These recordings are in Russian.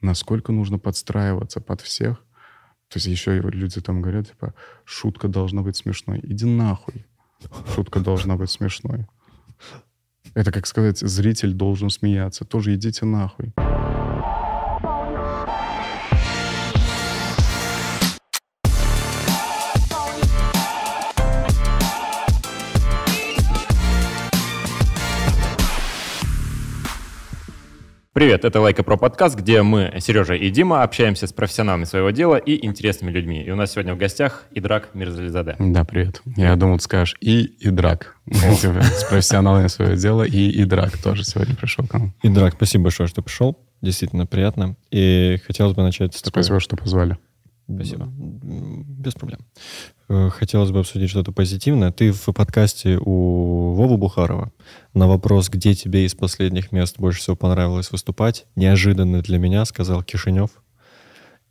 насколько нужно подстраиваться под всех. То есть еще люди там говорят, типа, шутка должна быть смешной. Иди нахуй. Шутка должна быть смешной. Это, как сказать, зритель должен смеяться. Тоже идите нахуй. Привет, это Лайка Про подкаст, где мы, Сережа и Дима, общаемся с профессионалами своего дела и интересными людьми. И у нас сегодня в гостях Идрак Мирзализаде. Да, привет. Я думал, ты скажешь и Идрак. Типа, с профессионалами своего дела и Идрак тоже сегодня пришел к нам. Идрак, спасибо большое, что пришел. Действительно приятно. И хотелось бы начать с такой... Спасибо, что позвали. Спасибо. Без проблем. Э, хотелось бы обсудить что-то позитивное. Ты в подкасте у Вовы Бухарова на вопрос, где тебе из последних мест больше всего понравилось выступать, неожиданно для меня сказал Кишинев.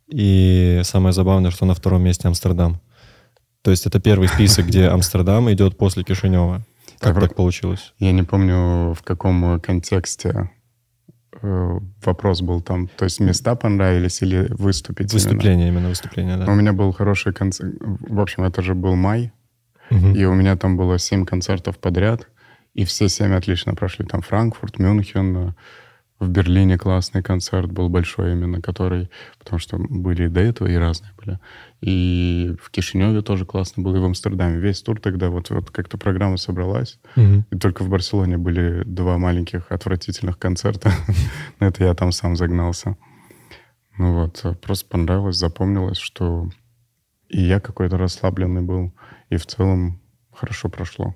И самое забавное, что на втором месте Амстердам. То есть это первый список, где Амстердам идет после Кишинева. Как так получилось? Я не помню, в каком контексте вопрос был там, то есть места понравились или выступить? Выступление, именно, именно выступление, да. У меня был хороший концерт. В общем, это же был май, угу. и у меня там было семь концертов подряд, и все семь отлично прошли. Там Франкфурт, Мюнхен, в Берлине классный концерт был большой именно, который... Потому что были и до этого и разные были. И в Кишиневе тоже классно было, и в Амстердаме. Весь тур тогда вот, вот как-то программа собралась. Угу. И только в Барселоне были два маленьких отвратительных концерта. Это я там сам загнался. Ну вот, просто понравилось, запомнилось, что и я какой-то расслабленный был, и в целом хорошо прошло.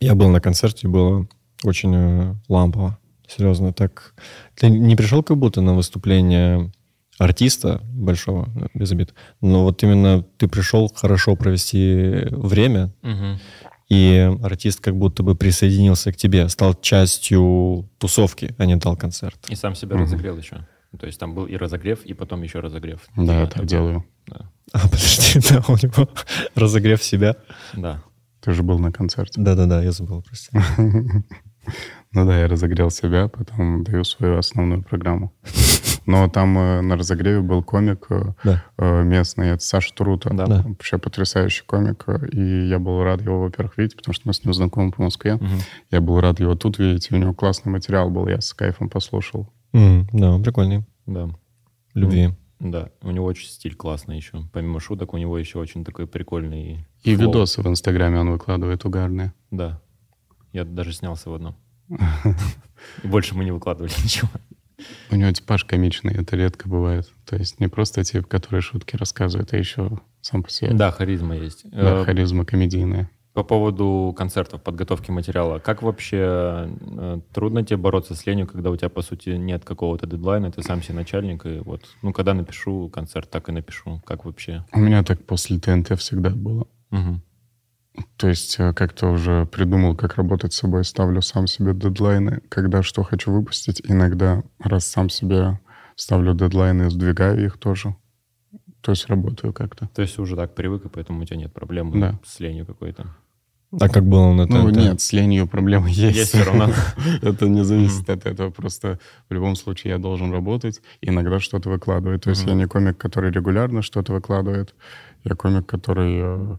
Я был на концерте, было очень э, лампово. Серьезно, так... Ты не пришел как будто на выступление артиста большого, без обид, но вот именно ты пришел хорошо провести время, угу. и артист как будто бы присоединился к тебе, стал частью тусовки, а не дал концерт. И сам себя угу. разогрел еще. То есть там был и разогрев, и потом еще разогрев. Да, я так делаю. Да. А, подожди, да, у него разогрев себя. Да. Ты же был на концерте. Да-да-да, я забыл, прости. Ну да, я разогрел себя, потом даю свою основную программу. Но там э, на разогреве был комик э, да. э, местный, это Саша Трута. Да. да. Вообще потрясающий комик. И я был рад его, во-первых, видеть, потому что мы с ним знакомы по Москве. Угу. Я был рад его тут видеть. У него классный материал был, я с кайфом послушал. Мм, да, прикольный. Да. Любви. Да, у него очень стиль классный еще. Помимо шуток, у него еще очень такой прикольный... И flow. видосы в Инстаграме он выкладывает угарные. Да. Я даже снялся в одном. И больше мы не выкладывали ничего. У него типаж комичный, это редко бывает. То есть не просто тип, который шутки рассказывает, а еще сам по себе. Да, харизма есть. Да, э, харизма комедийная. По поводу концертов, подготовки материала. Как вообще э, трудно тебе бороться с ленью, когда у тебя, по сути, нет какого-то дедлайна, ты сам себе начальник, и вот, ну, когда напишу концерт, так и напишу. Как вообще? У меня так после ТНТ всегда было. Угу. То есть э, как-то уже придумал, как работать с собой, ставлю сам себе дедлайны, когда что хочу выпустить. Иногда, раз сам себе ставлю дедлайны, сдвигаю их тоже. То есть работаю как-то. То есть уже так привык, и поэтому у тебя нет проблем да. с ленью какой-то? А как было на ТНТ? Ну нет, с ленью проблемы есть. Есть все равно. Это не зависит от этого. Просто в любом случае я должен работать, иногда что-то выкладывать. То есть я не комик, который регулярно что-то выкладывает. Я комик, который Э,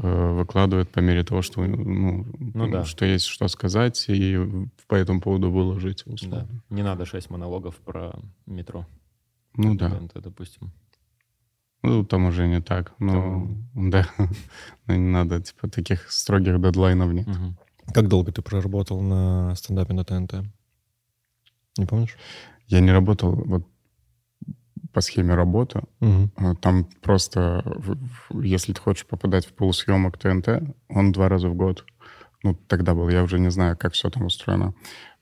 выкладывает по мере того, что, ну, ну, да. что есть что сказать, и по этому поводу выложить. Да. Не надо шесть монологов про метро. Ну да. Это, допустим. Ну, там уже не так. Ну, там... да. Но не надо, типа, таких строгих дедлайнов нет. Угу. Как долго ты проработал на стендапе на ТНТ? Не помнишь? Я не работал, вот по схеме работы. Угу. Там просто, если ты хочешь попадать в полусъемок ТНТ, он два раза в год. Ну, тогда был, я уже не знаю, как все там устроено.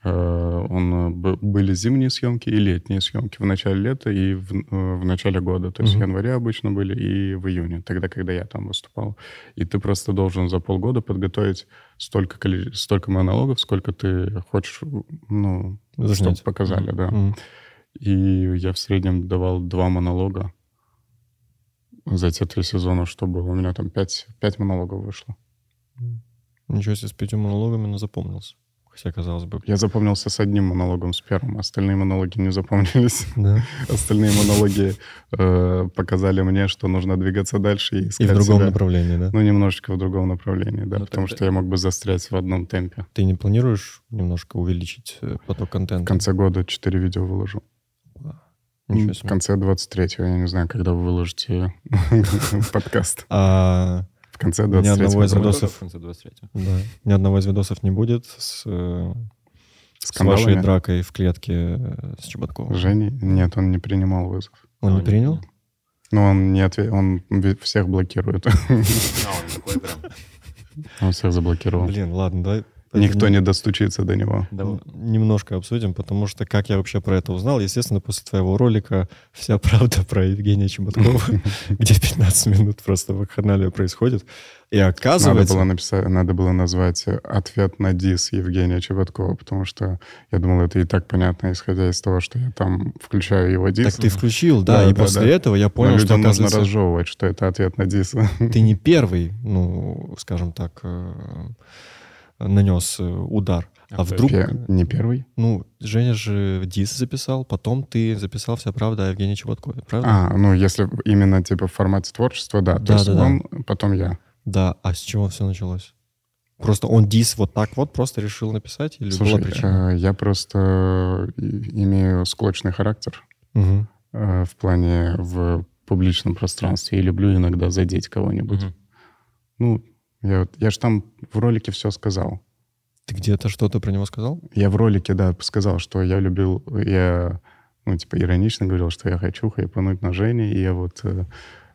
Э, он, были зимние съемки и летние съемки в начале лета и в, э, в начале года. То есть угу. в январе обычно были и в июне, тогда, когда я там выступал. И ты просто должен за полгода подготовить столько, столько монологов, сколько ты хочешь, ну, чтобы показали, угу. да. Угу. И я в среднем давал два монолога за те три сезона, что было. У меня там пять, пять монологов вышло. Ничего себе, с пятью монологами, но запомнился. Хотя, казалось бы... Я запомнился с одним монологом, с первым. Остальные монологи не запомнились. Да. Остальные монологи э, показали мне, что нужно двигаться дальше и И в другом себя. направлении, да? Ну, немножечко в другом направлении, да. Ну, потому тогда- что я мог бы застрять в одном темпе. Ты не планируешь немножко увеличить э, поток В контента? конце года 4 видео выложу. В конце 23-го, я не знаю, когда вы выложите подкаст. А В конце Ни одного 23-го. из видосов. В конце 23 да, ни одного из видосов не будет с, э, с вашей дракой в клетке э, с Чеботковым. Женей? Нет, он не принимал вызов. Он не принял? Ну, он не ответ... он всех блокирует. А, он такой прям. Он всех заблокировал. Блин, ладно, давай... Никто не достучится до него. Да, Немножко обсудим, потому что как я вообще про это узнал, естественно, после твоего ролика вся правда про Евгения Чеботкова, где 15 минут просто вакханалия происходит. И Надо оказывается... было написать, надо было назвать ответ на дис Евгения Чеботкова, потому что я думал, это и так понятно, исходя из того, что я там включаю его дис. Так ты включил, да, Да, и да, после да. этого я Но понял, что, людям нужно оказывается, разжевывать, что это ответ на дис. ты не первый, ну, скажем так, э, нанес э, удар. А А вдруг, не первый? ну, Женя же дис записал, потом ты записал вся правда о Евгении Чеботкове, правда? А, ну если именно типа в формате творчества, да. То Да, есть да, да. он, потом я. Да, а с чего все началось? Просто он дис вот так вот просто решил написать или Слушай, была причина? э, я просто и- имею склочный характер э, в плане в публичном пространстве и люблю иногда задеть кого-нибудь. Мгм. Ну, я, я же там в ролике все сказал. Ты где-то что-то про него сказал? Я в ролике, да, сказал, что я любил, я, ну, типа, иронично говорил, что я хочу хайпануть на Жене, и я вот э,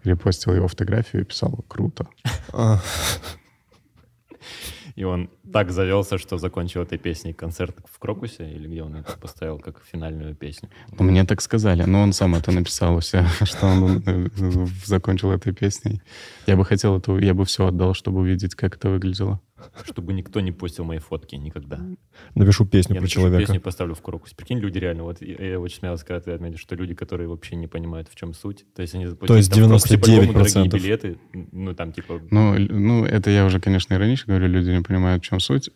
репостил его фотографию и писал «круто». И он так завелся, что закончил этой песней концерт в Крокусе, или где он это поставил как финальную песню. Ну, Мне так сказали, но он сам это написал у себя, что он э, закончил этой песней. Я бы хотел эту, я бы все отдал, чтобы увидеть, как это выглядело. Чтобы никто не постил мои фотки никогда. напишу песню Я про напишу человека. песню поставлю в Крокус. Прикинь, люди реально, вот я, я очень смело сказать, ты отметишь, что люди, которые вообще не понимают, в чем суть. То есть они заплатили есть там в Крокусе 99%. по-любому дорогие билеты, ну там типа... Ну, ну, это я уже, конечно, иронично говорю, люди не понимают, в чем суть.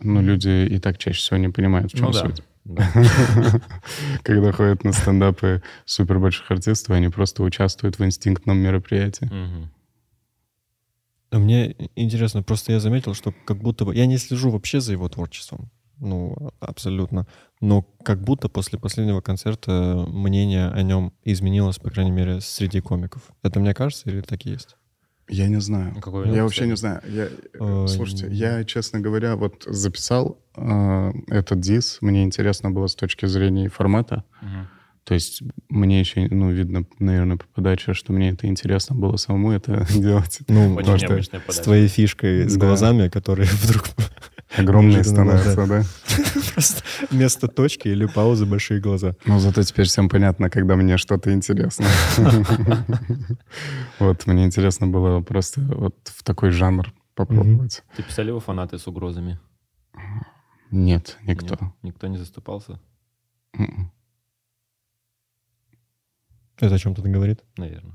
Ну, люди и так чаще всего не понимают, в чем ну да. суть. да. Когда ходят на стендапы супер больших артистов, они просто участвуют в инстинктном мероприятии. А Мне интересно, просто я заметил, что как будто бы... Я не слежу вообще за его творчеством. Ну, абсолютно. Но как будто после последнего концерта мнение о нем изменилось, по крайней мере, среди комиков. Это мне кажется или так и есть? Я не знаю. Ну, какой Я вообще не знаю. Я, Ой. слушайте, я, честно говоря, вот записал э, этот дис. Мне интересно было с точки зрения формата. Мгм. То есть мне еще, ну, видно, наверное, по подаче, что мне это интересно было самому это делать. Ну, Очень Потому что с твоей фишкой, с Да. глазами, которые вдруг Огромные Неожиданно, становятся, да. просто вместо точки или паузы большие глаза. Ну, зато теперь всем понятно, когда мне что-то интересно. Вот, мне интересно было просто вот в такой жанр попробовать. Ты писали его фанаты с угрозами? Нет, никто. Никто не заступался? Это о чем-то говорит? Наверное.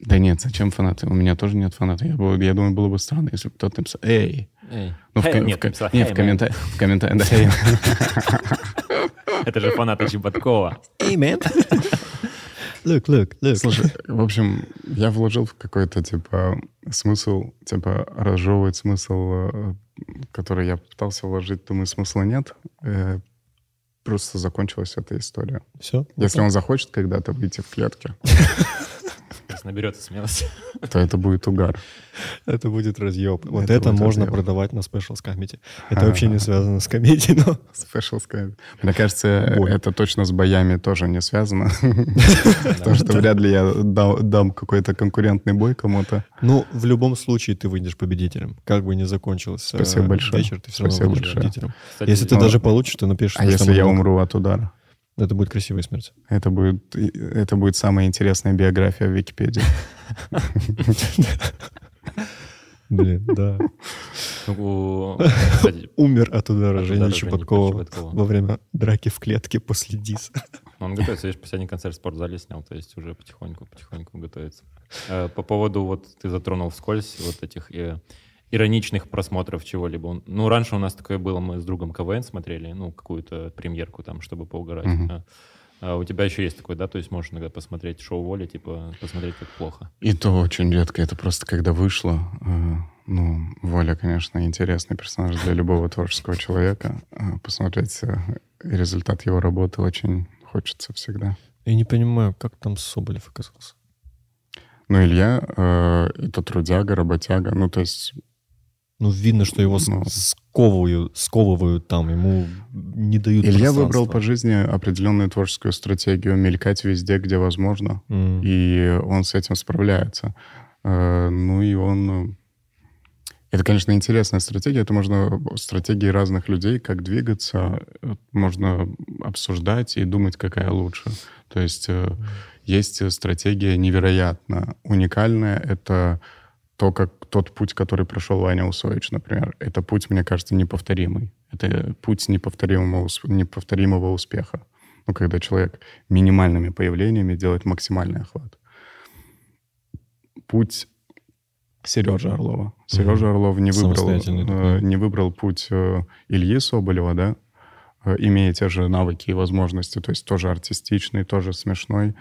Да нет, зачем фанаты? У меня тоже нет фанатов. Я, бы- я думаю, было бы странно, если бы кто-то написал «Эй!» Эй. Ну, в, Hey, нет, комментариях, в комментариях, да, «Hey». Это же фанаты Чеботкова. Эй, man! Look, look, look. Слушай, в общем, я вложил в какой-то, типа, смысл, типа, разжевывать смысл, э, который я пытался вложить, думаю, смысла нет. Просто закончилась эта история. Все? Если он захочет когда-то выйти в клетке, Наберется смелости. то это будет угар. Это будет разъеб. Вот Это можно разъеб. продавать на Specials Comedy. Это вообще не связано с комедией, но... Special Sky. Мне кажется, это точно с боями тоже не связано. Потому что вряд ли я да- дам какой-то конкурентный бой кому-то. Ну, в любом случае ты выйдешь победителем. Как бы ни закончился Спасибо э, большое. вечер, ты все равно выйдешь победителем. Если ты ну, даже получишь, ты напишешь... А если я умру от удара? Это будет красивая смерть. Это будет, это будет самая интересная биография в Википедии. Блин, да. ну, Умер от удара Чеботкова Чеботкова. во время драки в клетке после диса. он готовится, видишь, последний концерт в спортзале снял, то есть уже потихоньку, потихоньку готовится. Э, По поводу, вот ты затронул вскользь вот этих э, ироничных просмотров чего-либо. Ну, раньше у нас такое было, мы с другом КВН смотрели, ну, какую-то премьерку там, чтобы поугарать. Mm-hmm. А, а у тебя еще есть такой, да? То есть можешь иногда посмотреть шоу «Воля», типа посмотреть, как плохо. И то очень редко. Это просто когда вышло. Э, ну, «Воля», конечно, интересный персонаж для любого творческого человека. Э, посмотреть э, результат его работы очень хочется всегда. Я не понимаю, как там Соболев оказался. Ну, Илья э, — это трудяга, работяга. Ну, то есть ну, видно, что его ну, сковывают, сковывают там, ему не дают Илья выбрал по жизни определенную творческую стратегию мелькать везде, где возможно, mm. и он с этим справляется. Э, ну и он... Это, конечно, интересная стратегия. Это можно стратегии разных людей, как двигаться, можно обсуждать и думать, какая лучше. То есть есть стратегия невероятно уникальная. Это то, как тот путь, который прошел Ваня Усович, например, это путь, мне кажется, неповторимый. Это путь неповторимого, неповторимого успеха. Ну, когда человек минимальными появлениями делает максимальный охват. Путь Сережи Орлова. Сережа mm-hmm. Орлов не выбрал, э, не выбрал путь э, Ильи Соболева, да, э, имея те же навыки и возможности, то есть тоже артистичный, тоже смешной.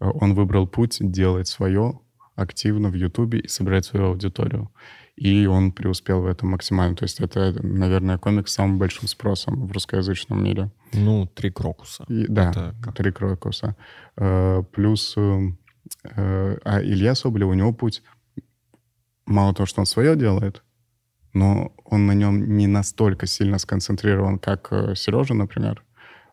Э, он выбрал путь делать свое, активно в Ютубе и собирать свою аудиторию. И он преуспел в этом максимально. То есть это, наверное, комик с самым большим спросом в русскоязычном мире. Ну, «Три крокуса». И, да, это... «Три крокуса». Э, плюс... Э, а Илья Соболев, у него путь... Мало того, что он свое делает, но он на нем не настолько сильно сконцентрирован, как э, Сережа, например.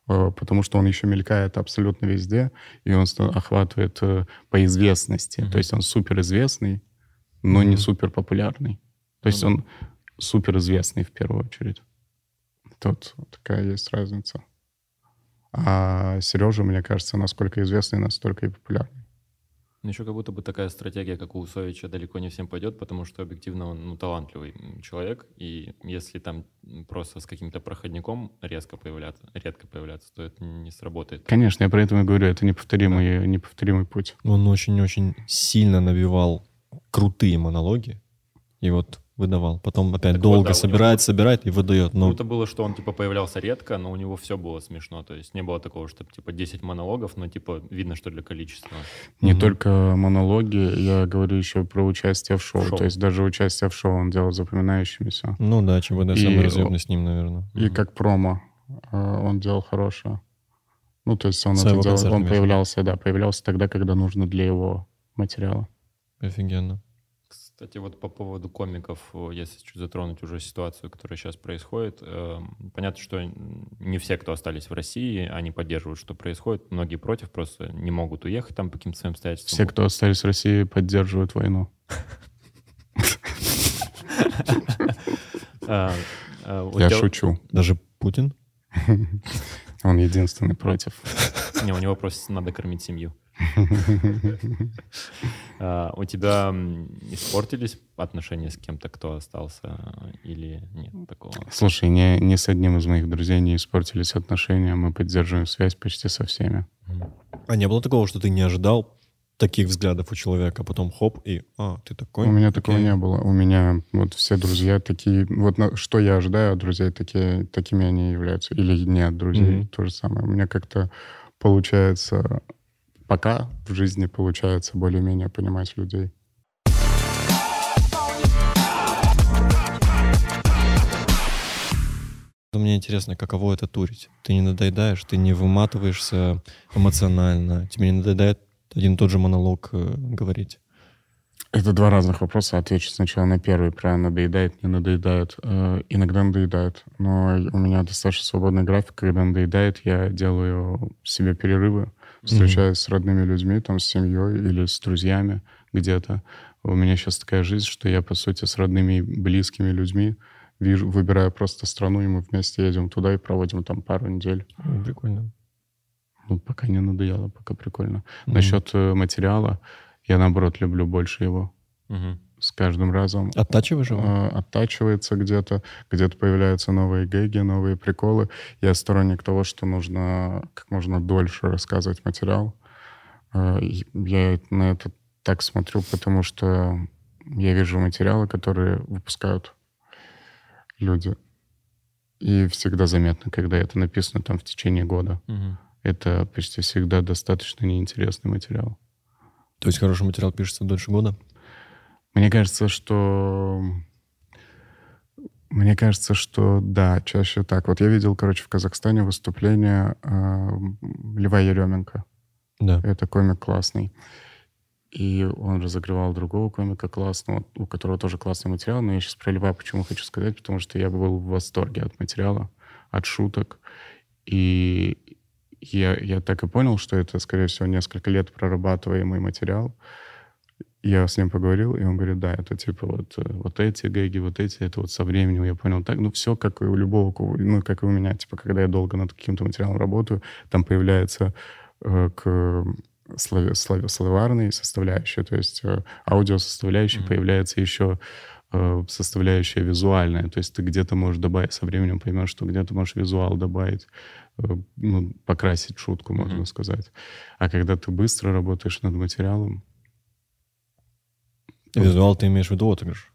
Э, потому что он еще мелькает абсолютно везде, и он охватывает э, по известности. Mm-hmm. То есть он суперизвестный, но mm-hmm. не супер популярный. То есть mm-hmm. он суперизвестный в первую очередь. Тут такая есть разница. А Сережа, мне кажется, насколько известный, настолько и популярный. Ну, еще как будто бы такая стратегия, как у Усовича, далеко не всем пойдет, потому что объективно он ну, талантливый человек, и если там просто с каким-то проходником резко появляться, редко появляться, то это не сработает. Конечно, я про это и говорю, это неповторимый, да. неповторимый путь. Он очень-очень сильно набивал крутые монологи, и вот выдавал. Потом опять так долго вот, да, собирает, него... собирает и выдает. Но... Круто было, что он типа появлялся редко, но у него все было смешно. То есть не было такого, что типа 10 монологов, но типа видно, что для количества. Не mm только монологи, я говорю еще про участие в шоу. шоу. То есть даже участие в шоу он делал запоминающимися. Ну да, ЧБД самый разъемный с ним, наверное. И mm как промо э, он делал хорошее. Ну, то есть он это делал, он появлялся, да, появлялся тогда, когда нужно для его материала. Офигенно. Кстати, вот по поводу комиков, если чуть затронуть уже ситуацию, которая сейчас происходит, э, понятно, что не все, кто остались в России, они поддерживают, что происходит. Многие против, просто не могут уехать там по каким-то своим обстоятельствам. Все, кто остались в России, поддерживают войну. А, Я шучу. Даже Путин? Он единственный против. Не, у него просто надо кормить семью. А, у тебя испортились отношения с кем-то, кто остался, или нет такого? Слушай, не, не с одним из моих друзей не испортились отношения, мы поддерживаем связь почти со всеми. А не было такого, что ты не ожидал таких взглядов у человека, а потом хоп, и а, ты такой? У меня такого не было. У меня вот все друзья такие... Вот на, что я ожидаю от друзей, такие, такими они являются. Или не от друзей, mm-hmm. то же самое. У меня как-то получается пока в жизни получается более-менее понимать людей. Мне интересно, каково это турить? Ты не надоедаешь, ты не выматываешься эмоционально, тебе не надоедает один и тот же монолог э, говорить? Это два разных вопроса. Отвечу сначала на первый. Про надоедает, не надоедает. Э, иногда надоедает. Но у меня достаточно свободный график. Когда надоедает, я делаю себе перерывы встречаюсь mm-hmm. с родными людьми, там, с семьей или с друзьями где-то. У меня сейчас такая жизнь, что я, по сути, с родными и близкими людьми вижу, выбираю просто страну, и мы вместе едем туда и проводим там пару недель. Прикольно. Ну, пока не надоело, пока прикольно. Mm-hmm. Насчет э, материала, я, наоборот, люблю больше его. Mm-hmm с каждым разом Оттачиваешь его? Э, оттачивается где-то, где-то появляются новые гэги, новые приколы. Я сторонник того, что нужно как можно дольше рассказывать материал. Э, я на это так смотрю, потому что я вижу материалы, которые выпускают люди. И всегда заметно, когда это написано там в течение года. Мгм. Это почти всегда достаточно неинтересный материал. То есть хороший материал пишется дольше года? Мне кажется, что... Мне кажется, что да, чаще так. Вот я видел, короче, в Казахстане выступление э, Льва Еременко. Да. Это комик классный. И он разогревал другого комика классного, у которого тоже классный материал. Но я сейчас про Льва почему хочу сказать, потому что я был в восторге от материала, от шуток. И я, я так и понял, что это, скорее всего, несколько лет прорабатываемый материал. Я с ним поговорил, и он говорит, да, это типа вот, э, вот эти гэги, вот эти, это вот со временем я понял так. Ну, все как и у любого, ну, как и у меня. Типа, когда я долго над каким-то материалом работаю, там появляется э, к слове- слове- словарной составляющей, то есть э, аудиосоставляющей Мгм. появляется еще э, составляющая визуальная. То есть ты где-то можешь добавить, со временем поймешь, что где-то можешь визуал добавить, э, ну, покрасить шутку, можно Мгм. сказать. А когда ты быстро работаешь над материалом, Визуал ты имеешь в виду отыгрыш?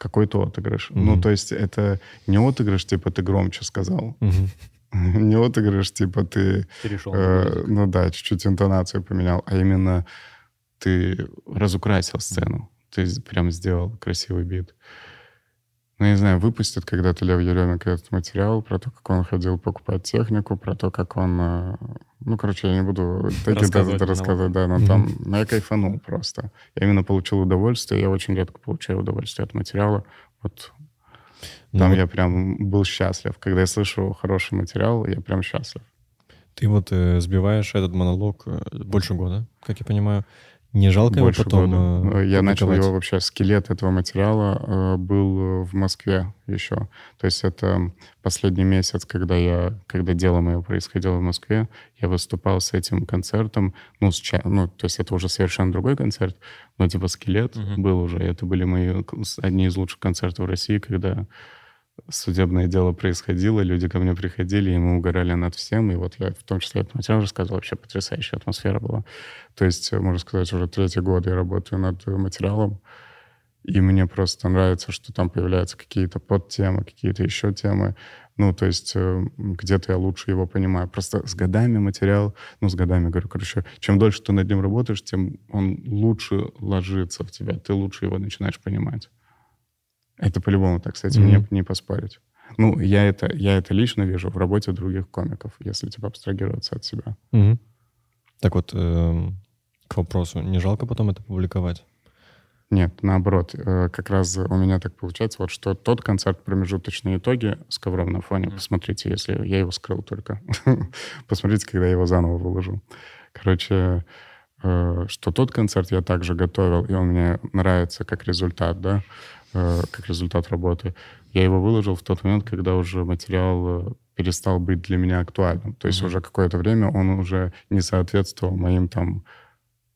какой-то отыгрыш. Мгм. Ну, то есть это не отыгрыш, типа ты громче сказал. Не отыгрыш, типа ты, Перешел. э, ну да, чуть-чуть интонацию поменял, а именно ты разукрасил сцену. Ты прям сделал красивый бит. Ну, я не знаю, выпустит когда-то Лев Еременко этот материал про то, как он ходил покупать технику, про то, как он... э, Ну, короче, я не буду Рассказывать рассказывать, да, но там ну, я кайфанул просто. Я именно получил удовольствие, я очень редко получаю удовольствие от материала. Вот Ну, там вот я прям был счастлив. Когда я слышу хороший материал, я прям счастлив. Ты вот э, сбиваешь этот монолог э, больше года, как я понимаю. Не жалко его Больше потом года. э, Я начал его вообще, скелет этого материала э, был в Москве еще. То есть это последний месяц, когда я, когда дело мое происходило в Москве, я выступал с этим концертом, ну, с ну то есть это уже совершенно другой концерт, но типа скелет Мгм. был уже. Это были мои одни из лучших концертов в России, когда судебное дело происходило, люди ко мне приходили, и мы угорали над всем, и вот я в том числе этот материал рассказывал, вообще потрясающая атмосфера была. То есть, э, можно сказать, уже третий год я работаю над э, материалом, и мне просто нравится, что там появляются какие-то подтемы, какие-то еще темы. Ну, то есть э, где-то я лучше его понимаю. Просто с годами материал, ну, с годами, говорю, короче, чем дольше ты над ним работаешь, тем он лучше ложится в тебя, ты лучше его начинаешь понимать. Это по-любому так, с этим Мгм. не, не поспорить. Ну, я это, я это лично вижу в работе других комиков, если типа абстрагироваться от себя. Мгм. Так вот, эм, к вопросу, не жалко потом это публиковать? Нет, наоборот, э, как раз у меня так получается, вот что тот концерт «Промежуточные итоги» с ковром на фоне, Мгм. посмотрите, если я его скрыл только, посмотрите, когда я его заново выложу. Короче, что тот концерт я также готовил, и он мне нравится как результат, да, э, как результат работы. Я его выложил в тот момент, когда уже материал э, перестал быть для меня актуальным. То есть Мгм. уже какое-то время он уже не соответствовал моим там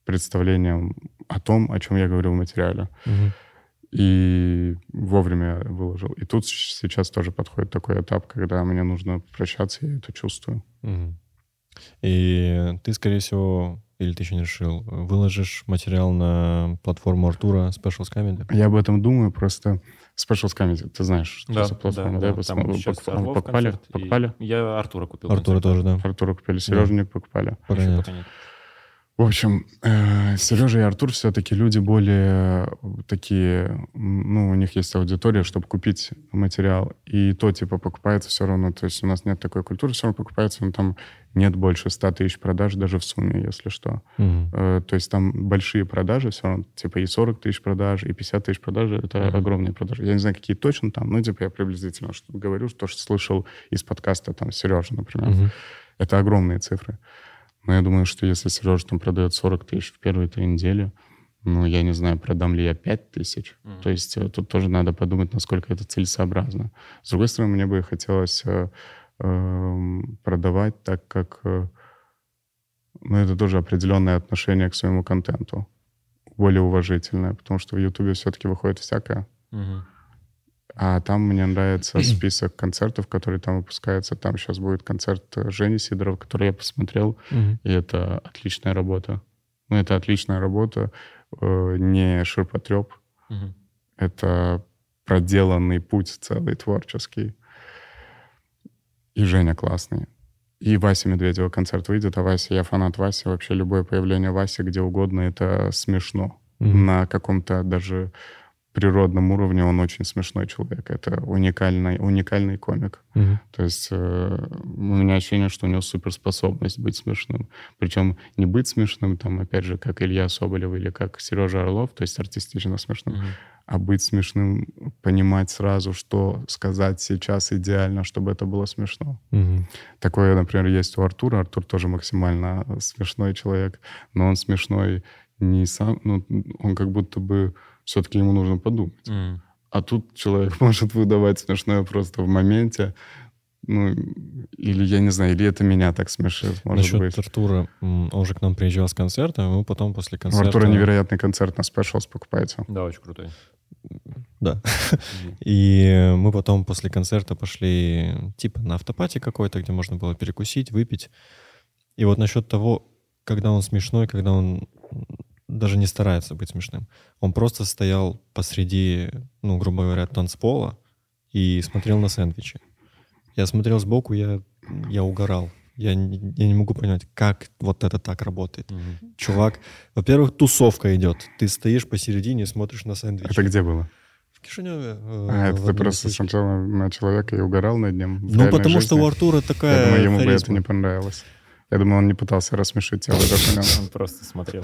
представлениям о том, о чем я говорил в материале. Мгм. И вовремя выложил. И тут сейчас тоже подходит такой этап, когда мне нужно прощаться, я это чувствую. Мгм. И ты, скорее всего, или ты еще не решил, выложишь материал на платформу Артура Specials Comedy? Я об этом думаю, просто Specials Comedy, ты знаешь, что Да, за платформа, да, да? да. Там см- сейчас Орлов покупали? концерт, и Покупали? Я Артура купил. Артура концерт. тоже, да. Артура купили, Сережник покупали. Пока Еще нет. пока нет. В общем, э, Сережа и Артур все-таки люди более такие, м, ну, у них есть аудитория, чтобы купить материал. И то, типа, покупается все равно. То есть у нас нет такой культуры, все равно покупается, но там нет больше 100 тысяч продаж даже в сумме, если что. Э, То есть там большие продажи все равно, типа и 40 тысяч продаж, и 50 тысяч продаж, это Мгм. огромные продажи. Я не знаю, какие точно там, но типа я приблизительно говорю, то, что слышал из подкаста там Сережа, например. Мгм. Это огромные цифры. Но я думаю, что если Сережа там продает 40 тысяч в первые три недели, ну, я не знаю, продам ли я 5 тысяч. Мгм. То есть э, тут тоже надо подумать, насколько это целесообразно. С другой стороны, мне бы хотелось э, эм, продавать так, как... э, ну, это тоже определенное отношение к своему контенту. Более уважительное, потому что в Ютубе все-таки выходит всякое. Мгм. А там мне нравится список концертов, которые там выпускаются. Там сейчас будет концерт э, Жени Сидорова, который я посмотрел, Мгм. и это отличная работа. Ну, это отличная работа, э, не ширпотреб. Угу. Это проделанный путь целый творческий. И Женя классный. И Вася Медведева концерт выйдет, а Вася, я фанат Васи. Вообще любое появление Васи где угодно, это смешно. Mm-hmm. На каком-то даже природном уровне он очень смешной человек. Это уникальный, уникальный комик. Mm-hmm. То есть э, у меня ощущение, что у него суперспособность быть смешным. Причем не быть смешным, там, опять же, как Илья Соболев или как Сережа Орлов, то есть артистично смешным, mm-hmm. а быть смешным, понимать сразу, что сказать сейчас идеально, чтобы это было смешно. Mm-hmm. Такое, например, есть у Артура. Артур тоже максимально смешной человек, но он смешной не сам, ну, он как будто бы все-таки ему нужно подумать. Mm. А тут человек может выдавать смешное просто в моменте. Ну, или я не знаю, или это меня так смешит, может Насчет быть. Артура, он же к нам приезжал с концерта, а мы потом после концерта... У Артура невероятный концерт на Specials покупайте. Да, очень крутой. Да. И мы потом после концерта пошли типа на автопати какой-то, где можно было перекусить, выпить. И вот насчет того, когда он смешной, когда он даже не старается быть смешным. Он просто стоял посреди, ну, грубо говоря, танцпола и смотрел на сэндвичи. Я смотрел сбоку, я, я угорал. Я, я не могу понять, как вот это так работает. Mm-hmm. Чувак, во-первых, тусовка идет. Ты стоишь посередине, смотришь на сэндвичи. Это где было? В Кишиневе. Э, а, это ты просто смотрел на человека и угорал над ним? Ну, потому жизни? что у Артура такая Я думаю, ему харизма. бы это не понравилось. Я думаю, он не пытался рассмешить тебя. Он просто смотрел.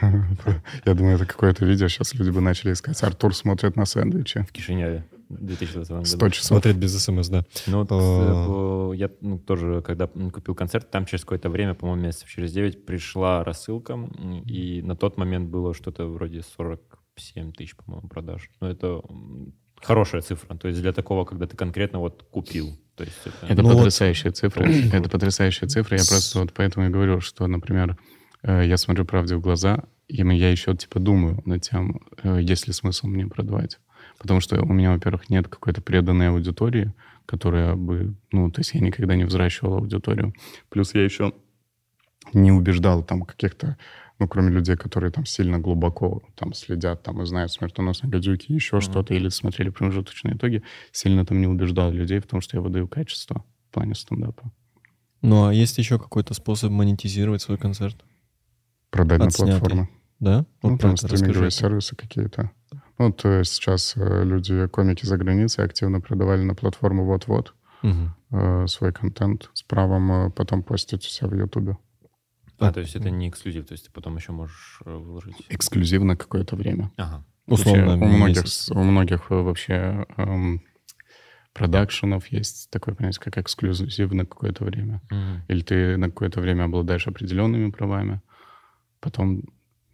Я думаю, это какое-то видео. Сейчас люди бы начали искать. Артур смотрит на сэндвичи. В Кишиневе. 2020 году. 100 часов. Смотреть без смс, да. Ну, вот, а... я ну, тоже, когда купил концерт, там через какое-то время, по-моему, месяцев через 9 пришла рассылка, и на тот момент было что-то вроде 47 тысяч, по-моему, продаж. Но это хорошая цифра. То есть для такого, когда ты конкретно вот купил. То есть это это ну потрясающая вот... цифра. это потрясающая цифра. Я просто вот поэтому и говорю, что, например, э, я смотрю правде в глаза, и я еще типа думаю над тем, э, есть ли смысл мне продавать. Потому что у меня, во-первых, нет какой-то преданной аудитории, которая бы... Ну, то есть я никогда не взращивал аудиторию. Плюс я еще не убеждал там каких-то ну, кроме людей, которые там сильно глубоко там следят, там и знают смертоносные гадюки, еще mm-hmm. что-то, или смотрели промежуточные итоги, сильно там не убеждал людей в том, что я выдаю качество в плане стендапа. Ну, а есть еще какой-то способ монетизировать свой концерт? Продать Отснятый. на платформы. Да? Вот ну, там стриминговые сервисы какие-то. Ну, то есть сейчас э, люди, комики за границей активно продавали на платформу вот-вот угу. э, свой контент с правом э, потом постить у себя в Ютубе. А, то есть это не эксклюзив, то есть ты потом еще можешь э, выложить? Эксклюзив на какое-то время. Ага. Условно. у многих, у многих вообще эм, продакшенов есть такое понятие, как эксклюзив на какое-то время. Угу. Или ты на какое-то время обладаешь определенными правами, потом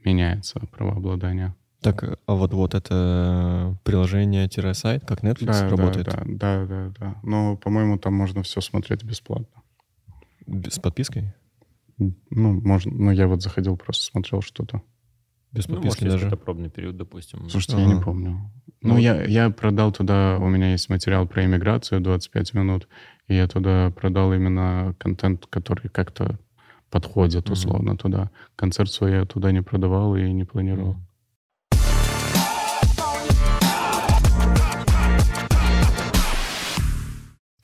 меняется правообладание. Так, а вот, вот это приложение-сайт, как Netflix да, работает? Да, да, да, да. Но, по-моему, там можно все смотреть бесплатно. С подпиской? Ну, можно. Ну, я вот заходил, просто смотрел что-то. Без ну, подписки ну, может, даже? пробный период, допустим. Слушайте, ага. я не помню. Ну, ну я, я продал туда, у меня есть материал про иммиграцию 25 минут, и я туда продал именно контент, который как-то подходит условно mm-hmm. туда. Концерт свой я туда не продавал и не планировал. Mm-hmm.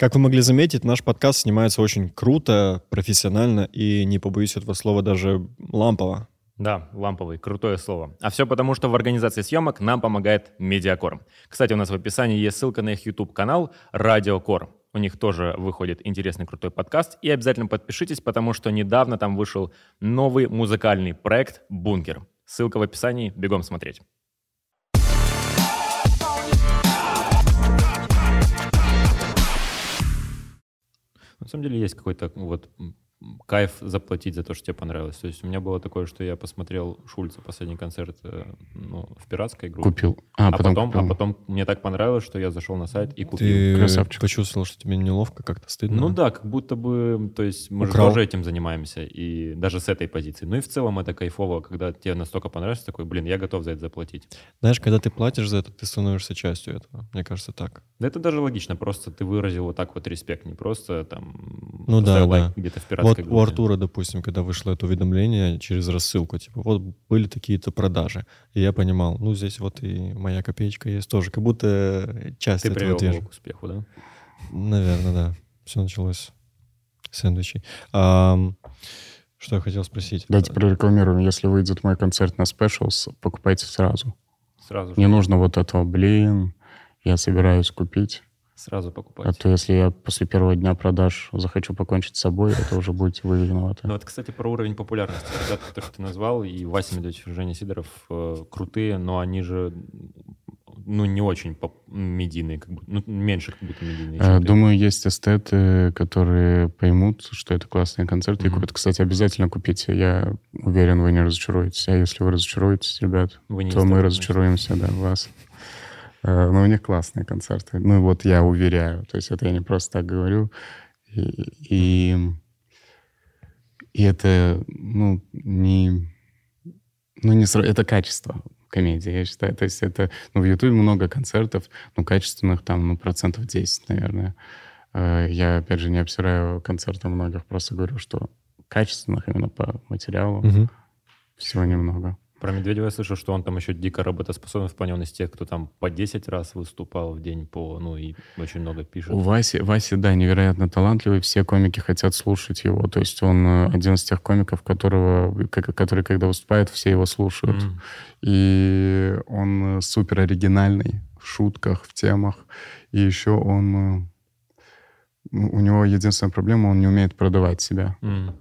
Как вы могли заметить, наш подкаст снимается очень круто, профессионально и, не побоюсь этого слова, даже лампово. Да, ламповый, крутое слово. А все потому, что в организации съемок нам помогает Медиакор. Кстати, у нас в описании есть ссылка на их YouTube-канал Радиокор. У них тоже выходит интересный крутой подкаст. И обязательно подпишитесь, потому что недавно там вышел новый музыкальный проект «Бункер». Ссылка в описании, бегом смотреть. На самом деле есть какой-то вот кайф заплатить за то, что тебе понравилось. То есть у меня было такое, что я посмотрел Шульца последний концерт э, ну, в пиратской группе. Купил. А, а, потом, потом, а потом мне так понравилось, что я зашел на сайт и купил. Ты Красавчик. почувствовал, что тебе неловко, как-то стыдно? Ну да, как будто бы, то есть мы Украл. же тоже этим занимаемся, и даже с этой позиции. Ну и в целом это кайфово, когда тебе настолько понравится, такой, блин, я готов за это заплатить. Знаешь, когда ты платишь за это, ты становишься частью этого. Мне кажется, так. Да это даже логично, просто ты выразил вот так вот респект, не просто там ну, да, лайк да. где-то в пиратской вот, у Артура, допустим, когда вышло это уведомление через рассылку, типа, вот были такие-то продажи. И я понимал, ну, здесь вот и моя копеечка есть тоже. Как будто часть Ты этого его к успеху, да? Наверное, да. Все началось с сэндвичей. Ам, что я хотел спросить? Давайте прорекламируем. Если выйдет мой концерт на Specials, покупайте сразу. Сразу же. Не нужно вот этого, блин, я собираюсь купить. Сразу А покупать. то если я после первого дня продаж захочу покончить с собой, это уже будете вы виноваты. Ну вот, кстати, про уровень популярности. Ребят, которых ты назвал, и Вася Медведев, и Женя Сидоров э, крутые, но они же ну, не очень медийные, как будто, ну, меньше как будто медийные. Э, ты. Думаю, есть эстеты, которые поймут, что это классный концерт, и Мгм. купят. Кстати, обязательно купите. Я уверен, вы не разочаруетесь. А если вы разочаруетесь, ребят, Вы не то мы разочаруемся, да, вас. Э, Но у них классные концерты. Ну, вот я уверяю. То есть это я не просто так говорю. И, и, и это, ну, не... Ну, не сра- это качество комедии, я считаю. То есть это... Ну, в Ютубе много концертов, ну, качественных там, ну, процентов 10, наверное. Э, Я, опять же, не обсираю концерты многих, просто говорю, что качественных именно по материалу Мгм. всего немного. Про Медведева я слышал, что он там еще дико работоспособен в плане он из тех, кто там по 10 раз выступал в день по, ну и очень много пишет. У Васи, Васи, да, невероятно талантливый, все комики хотят слушать его. То есть он э, один из тех комиков, которого, который, когда выступает, все его слушают. М. И он э, супер оригинальный в шутках, в темах. И еще он... э, ну, У него единственная проблема, он не умеет продавать себя. М.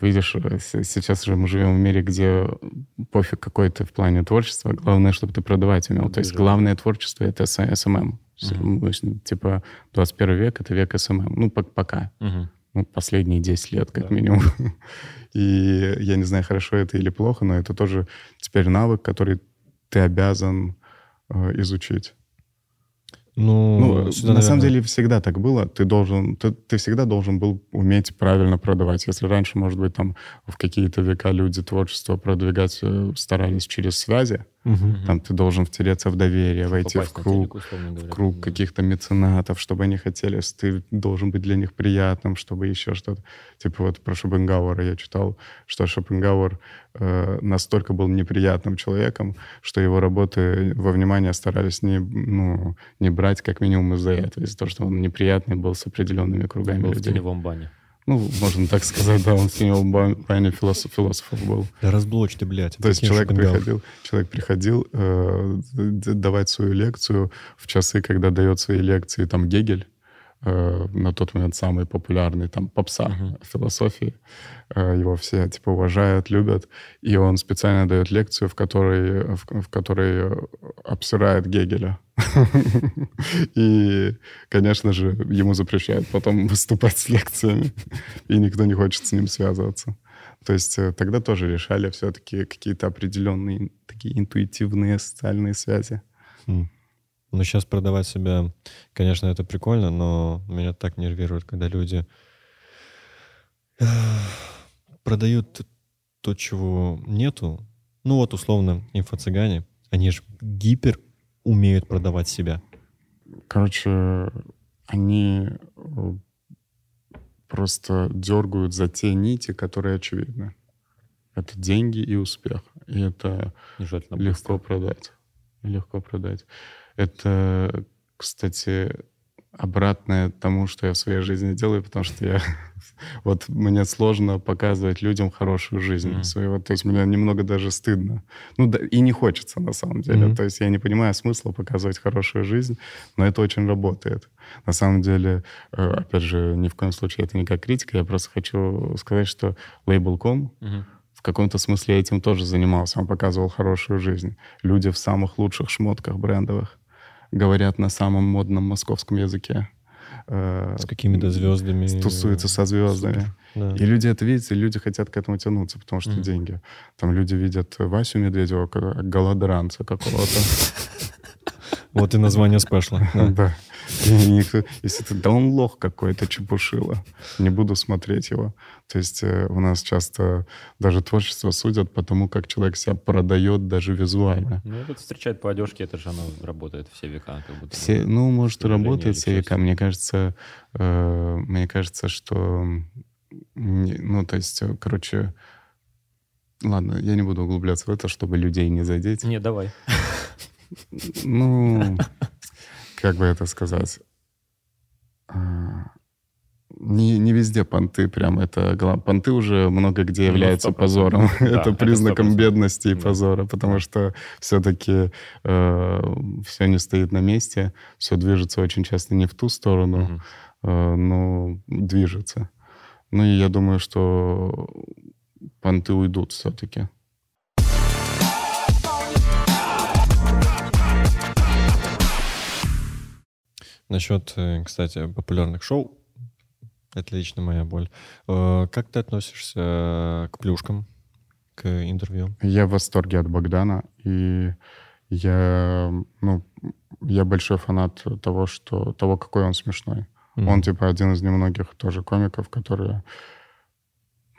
Видишь, э, сейчас же мы живем в мире, где пофиг какой ты в плане творчества, главное, чтобы ты продавать умел. То есть главное творчество — это SMM. Мгм. То есть, Типа 21 век — это век SMM. Ну, пок- пока. Мгм. Ну, последние 10 лет, как Да. минимум. И я не знаю, хорошо это или плохо, но это тоже теперь навык, который ты обязан э, изучить. Ну, Ну, сюда, на самом наверное, деле всегда так было. Ты должен, ты, ты всегда должен был уметь правильно продавать. Если раньше, может быть, там в какие-то века люди творчество продвигать э, старались через связи, Мгм. там ты должен втереться в доверие, войти в круг, телек, в круг Да. каких-то меценатов, чтобы они хотели, ты должен быть для них приятным, чтобы еще что-то. Типа вот про Шопенгауэра я читал, что Шопенгауэр э, настолько был неприятным человеком, что его работы во внимание старались не, ну, не брать как минимум из-за этого, из-за того, что он неприятный был с определенными кругами Был в людей. теневом бане. Ну, можно так сказать, да, он в теневом ба- бане философ, философов был. Да разблочь ты, блядь. То есть человек приходил, человек приходил э, давать свою лекцию в часы, когда дает свои лекции там Гегель, э, на тот момент самый популярный, там попса Мгм. философии. Э, его все типа уважают, любят. И он специально дает лекцию, в которой, в, в которой э, обсирает Гегеля. И, конечно же, ему запрещают потом выступать с лекциями, и никто не хочет с ним связываться. То есть тогда тоже решали все-таки какие-то определенные такие интуитивные социальные связи. М. Ну, сейчас продавать себя, конечно, это прикольно, но меня так нервирует, когда люди э, продают то, чего нету. Ну, вот, условно, инфо-цыгане, они же гипер умеют продавать себя. Короче, они э, просто дергают за те нити, которые очевидны. Это деньги и успех. И это легко быстро. продать. Легко продать. Это, кстати, обратное тому, что я в своей жизни делаю, потому что я... Вот мне сложно показывать людям хорошую жизнь Мгм. своего. То есть мне немного даже стыдно. Ну, да, и не хочется, на самом деле. Мгм. То есть я не понимаю смысла показывать хорошую жизнь, но это очень работает. На самом деле, э, опять же, ни в коем случае это не как критика, я просто хочу сказать, что Label.com Мгм. в каком-то смысле этим тоже занимался. Он показывал хорошую жизнь. Люди в самых лучших шмотках брендовых говорят на самом модном московском языке. Э, С какими-то звездами. Тусуются со звездами. Да. И люди это видят, и люди хотят к этому тянуться, потому что Мгм. деньги. Там люди видят Васю Медведева как голодранца какого-то. Вот и название спешла. да. Если ты, да он лох какой-то, чепушила. Не буду смотреть его. То есть э, у нас часто даже творчество судят по тому, как человек себя продает даже визуально. Ну, это встречать по одежке, это же оно работает все века. Как будто. Все, ну, может, и работает все века. Мне кажется, э, мне кажется, что Ну, то есть, э, короче, ладно, я не буду углубляться в это, чтобы людей не задеть. Не, давай. Ну, как бы это сказать? А, не, не везде понты прям это понты уже много где ну, являются позором да, это признаком бедности и да. позора потому что все-таки э, все не стоит на месте все движется очень часто не в ту сторону угу. э, но движется ну и я думаю что понты уйдут все-таки Насчет, э, кстати, популярных шоу, это лично моя боль. Э, как ты относишься к плюшкам, к интервью? Я в восторге от Богдана, и я, ну, я большой фанат того, что, того, какой он смешной. Mm-hmm. Он, типа, один из немногих тоже комиков, которые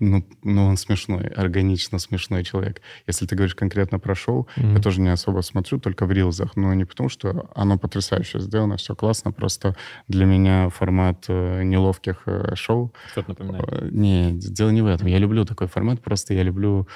ну, ну, он смешной, органично смешной человек. Если ты говоришь конкретно про шоу, mm-hmm. я тоже не особо смотрю, только в рилзах, но не потому, что оно потрясающе сделано, все классно, просто для меня формат э, неловких э, шоу... Что-то напоминает. Э, не, дело не в этом. Я люблю такой формат, просто я люблю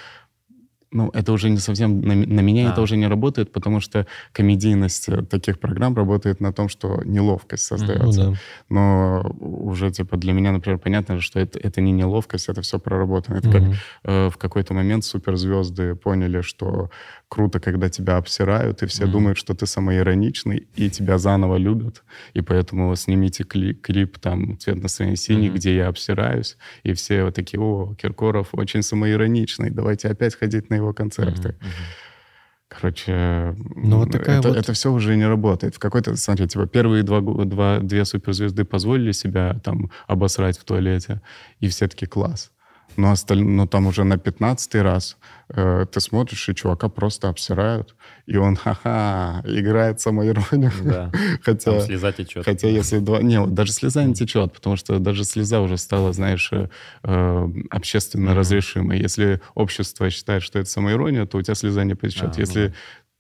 ну, это уже не совсем... На, на меня а. это уже не работает, потому что комедийность э, таких программ работает на том, что неловкость создается. Ну, да. Но уже, типа, для меня, например, понятно, что это, это не неловкость, это все проработано. Это угу. как э, в какой-то момент суперзвезды поняли, что круто, когда тебя обсирают, и все угу. думают, что ты самоироничный, и тебя заново любят. И поэтому снимите клип, клип там «Цвет настроения синий», угу. где я обсираюсь, и все вот такие, о, Киркоров очень самоироничный, давайте опять ходить на его концерты. Mm-hmm. Короче, ну, вот такая это, вот... это все уже не работает. В какой-то, смотрите, типа, первые два, два, две суперзвезды позволили себя там обосрать в туалете, и все таки класс. Но, осталь... но там уже на пятнадцатый раз э, ты смотришь, и чувака просто обсирают, и он, ха-ха, играет самоиронию. Да. хотя, там слеза течет. Хотя если два... Не, даже слеза не течет, потому что даже слеза уже стала, знаешь, э, э общественно mm-hmm. разрешимой. Если общество считает, что это самоирония, то у тебя слеза не потечет. А, ну если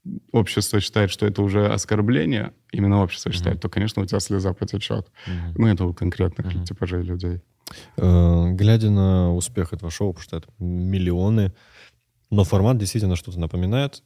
ну... общество считает, что это уже оскорбление, именно общество mm-hmm. считает, то, конечно, у тебя слеза потечет. Mm-hmm. Ну, это у конкретных mm-hmm. типажей людей. Э, глядя на успех этого шоу, потому что это миллионы, но формат действительно что-то напоминает.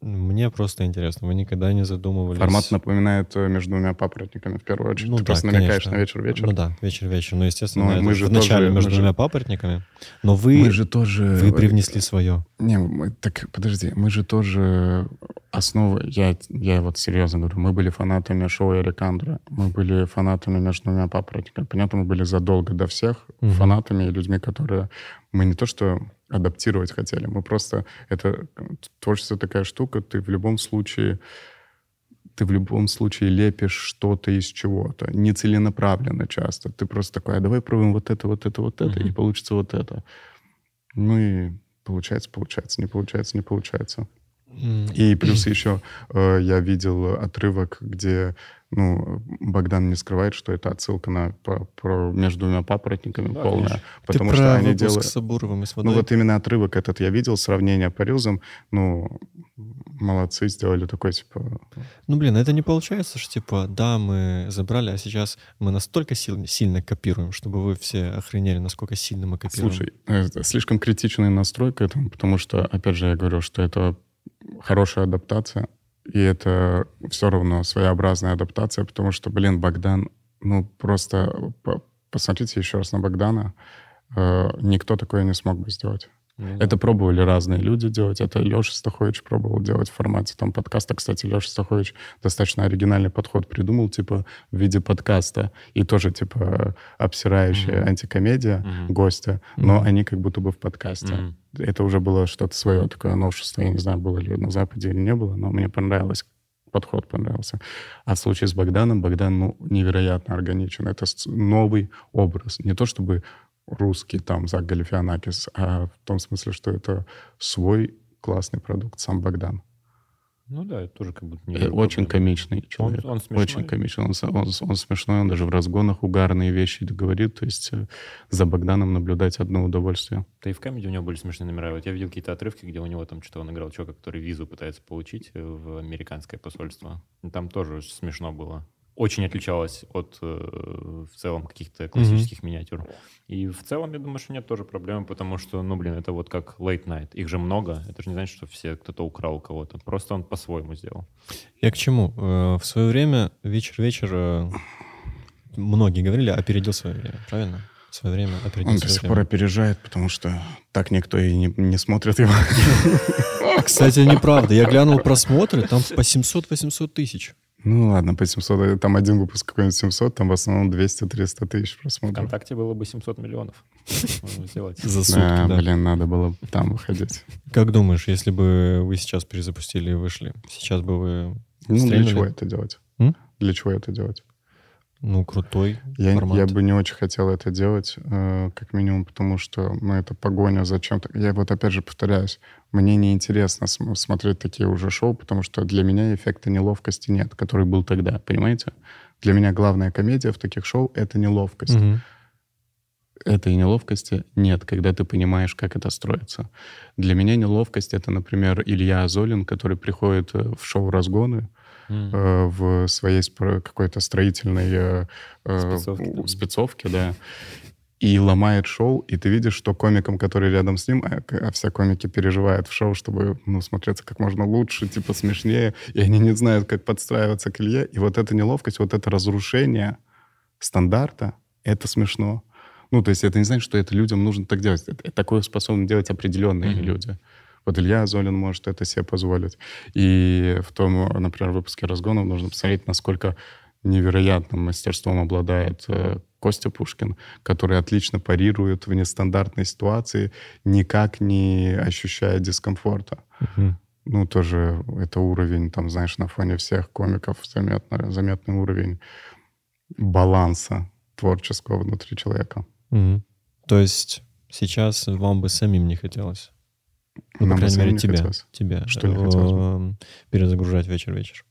Мне просто интересно, вы никогда не задумывались... Формат напоминает э, между двумя папоротниками в первую очередь. Ну, Ты да, просто намекаешь конечно. на вечер-вечер. Ну да, вечер-вечер. Ну, естественно, но мы же в начале между двумя же... папоротниками. Но вы, мы же тоже... вы привнесли свое. Не, мы, так подожди, мы же тоже основы... Я, я вот серьезно говорю, мы были фанатами шоу Эрикандра, мы были фанатами между двумя папоротниками. Понятно, мы были задолго до всех угу. фанатами и людьми, которые... Мы не то что адаптировать хотели. Мы просто... Это творчество такая штука, ты в любом случае ты в любом случае лепишь что-то из чего-то, нецеленаправленно часто. Ты просто такой, а давай пробуем вот это, вот это, вот это, mm-hmm. и получится вот это. Ну и получается, получается, не получается, не получается. И плюс еще э, я видел отрывок, где ну, Богдан не скрывает, что это отсылка на по, про между двумя папоротниками да, полная. Конечно. Потому Ты что они делают. с Сабуровым и с водой. Ну, вот именно отрывок этот я видел, сравнение по рилзам. Ну, молодцы, сделали такой, типа... Ну, блин, это не получается, что, типа, да, мы забрали, а сейчас мы настолько сил, сильно копируем, чтобы вы все охренели, насколько сильно мы копируем. Слушай, это слишком критичный настрой к этому, потому что, опять же, я говорю, что это хорошая адаптация, и это все равно своеобразная адаптация, потому что, блин, Богдан, ну просто посмотрите еще раз на Богдана, э, никто такое не смог бы сделать. Mm-hmm. Это пробовали разные люди делать. Это Леша Стахович пробовал делать в формате там подкаста. Кстати, Леша Стахович достаточно оригинальный подход придумал, типа, в виде подкаста. И тоже, типа, обсирающая mm-hmm. антикомедия mm-hmm. гостя, но mm-hmm. они как будто бы в подкасте. Mm-hmm. Это уже было что-то свое, такое новшество. Я не знаю, было ли на Западе или не было, но мне понравилось подход понравился. А в случае с Богданом, Богдан ну, невероятно органичен. Это новый образ. Не то чтобы русский там Зак Галифианакис, а в том смысле, что это свой классный продукт, сам Богдан. Ну да, это тоже как будто не... Э, очень комичный человек. Он, он смешной. Очень комичный. Он, он, он смешной, он даже в разгонах угарные вещи говорит. То есть э, за Богданом наблюдать одно удовольствие. Да и в комедии у него были смешные номера. Вот я видел какие-то отрывки, где у него там что-то он играл человека, который визу пытается получить в американское посольство. Там тоже смешно было. Очень отличалась от э, в целом каких-то классических mm-hmm. миниатюр. И в целом, я думаю, что нет тоже проблемы, потому что, ну, блин, это вот как late night. Их же много. Это же не значит, что все кто-то украл кого-то. Просто он по-своему сделал. Я к чему? Э, в свое время вечер-вечер многие говорили, опередил свое время, правильно? В свое время опередил Он до сих пор опережает, потому что так никто и не, не смотрит его. Кстати, неправда. Я глянул просмотры, там по 700-800 тысяч. Ну ладно, по 700, там один выпуск какой-нибудь 700, там в основном 200-300 тысяч просмотров. Вконтакте было бы 700 миллионов. За сутки, да, блин, надо было там выходить. Как думаешь, если бы вы сейчас перезапустили и вышли, сейчас бы вы Ну, для чего это делать? Для чего это делать? Ну, крутой я, формат. Я бы не очень хотел это делать, э, как минимум, потому что, ну, это погоня за чем-то. Я вот опять же повторяюсь, мне неинтересно см- смотреть такие уже шоу, потому что для меня эффекта неловкости нет, который был тогда, понимаете? Для меня главная комедия в таких шоу — это неловкость. Угу. Этой неловкости нет, когда ты понимаешь, как это строится. Для меня неловкость — это, например, Илья Азолин, который приходит э, в шоу «Разгоны», mm. в своей какой-то строительной э, э, спецовке, да. спецовке, да, и ломает шоу, и ты видишь, что комикам, которые рядом с ним, а, а все комики переживают в шоу, чтобы ну, смотреться как можно лучше, типа смешнее, и они не знают, как подстраиваться к Илье. И вот эта неловкость, вот это разрушение стандарта, это смешно. Ну, то есть это не значит, что это людям нужно так делать. Это, такое способны делать определенные mm-hmm. люди. Вот Илья Золин может это себе позволить. И в том, например, выпуске «Разгонов» нужно посмотреть, насколько невероятным мастерством обладает э, Костя Пушкин, который отлично парирует в нестандартной ситуации, никак не ощущая дискомфорта. Uh-huh. Ну, тоже это уровень, там, знаешь, на фоне всех комиков заметно, заметный уровень баланса творческого внутри человека. Uh-huh. То есть сейчас вам бы самим не хотелось ну, по крайней мере, тебя, тебя Что не хотелось? Эм, перезагружать вечер-вечер.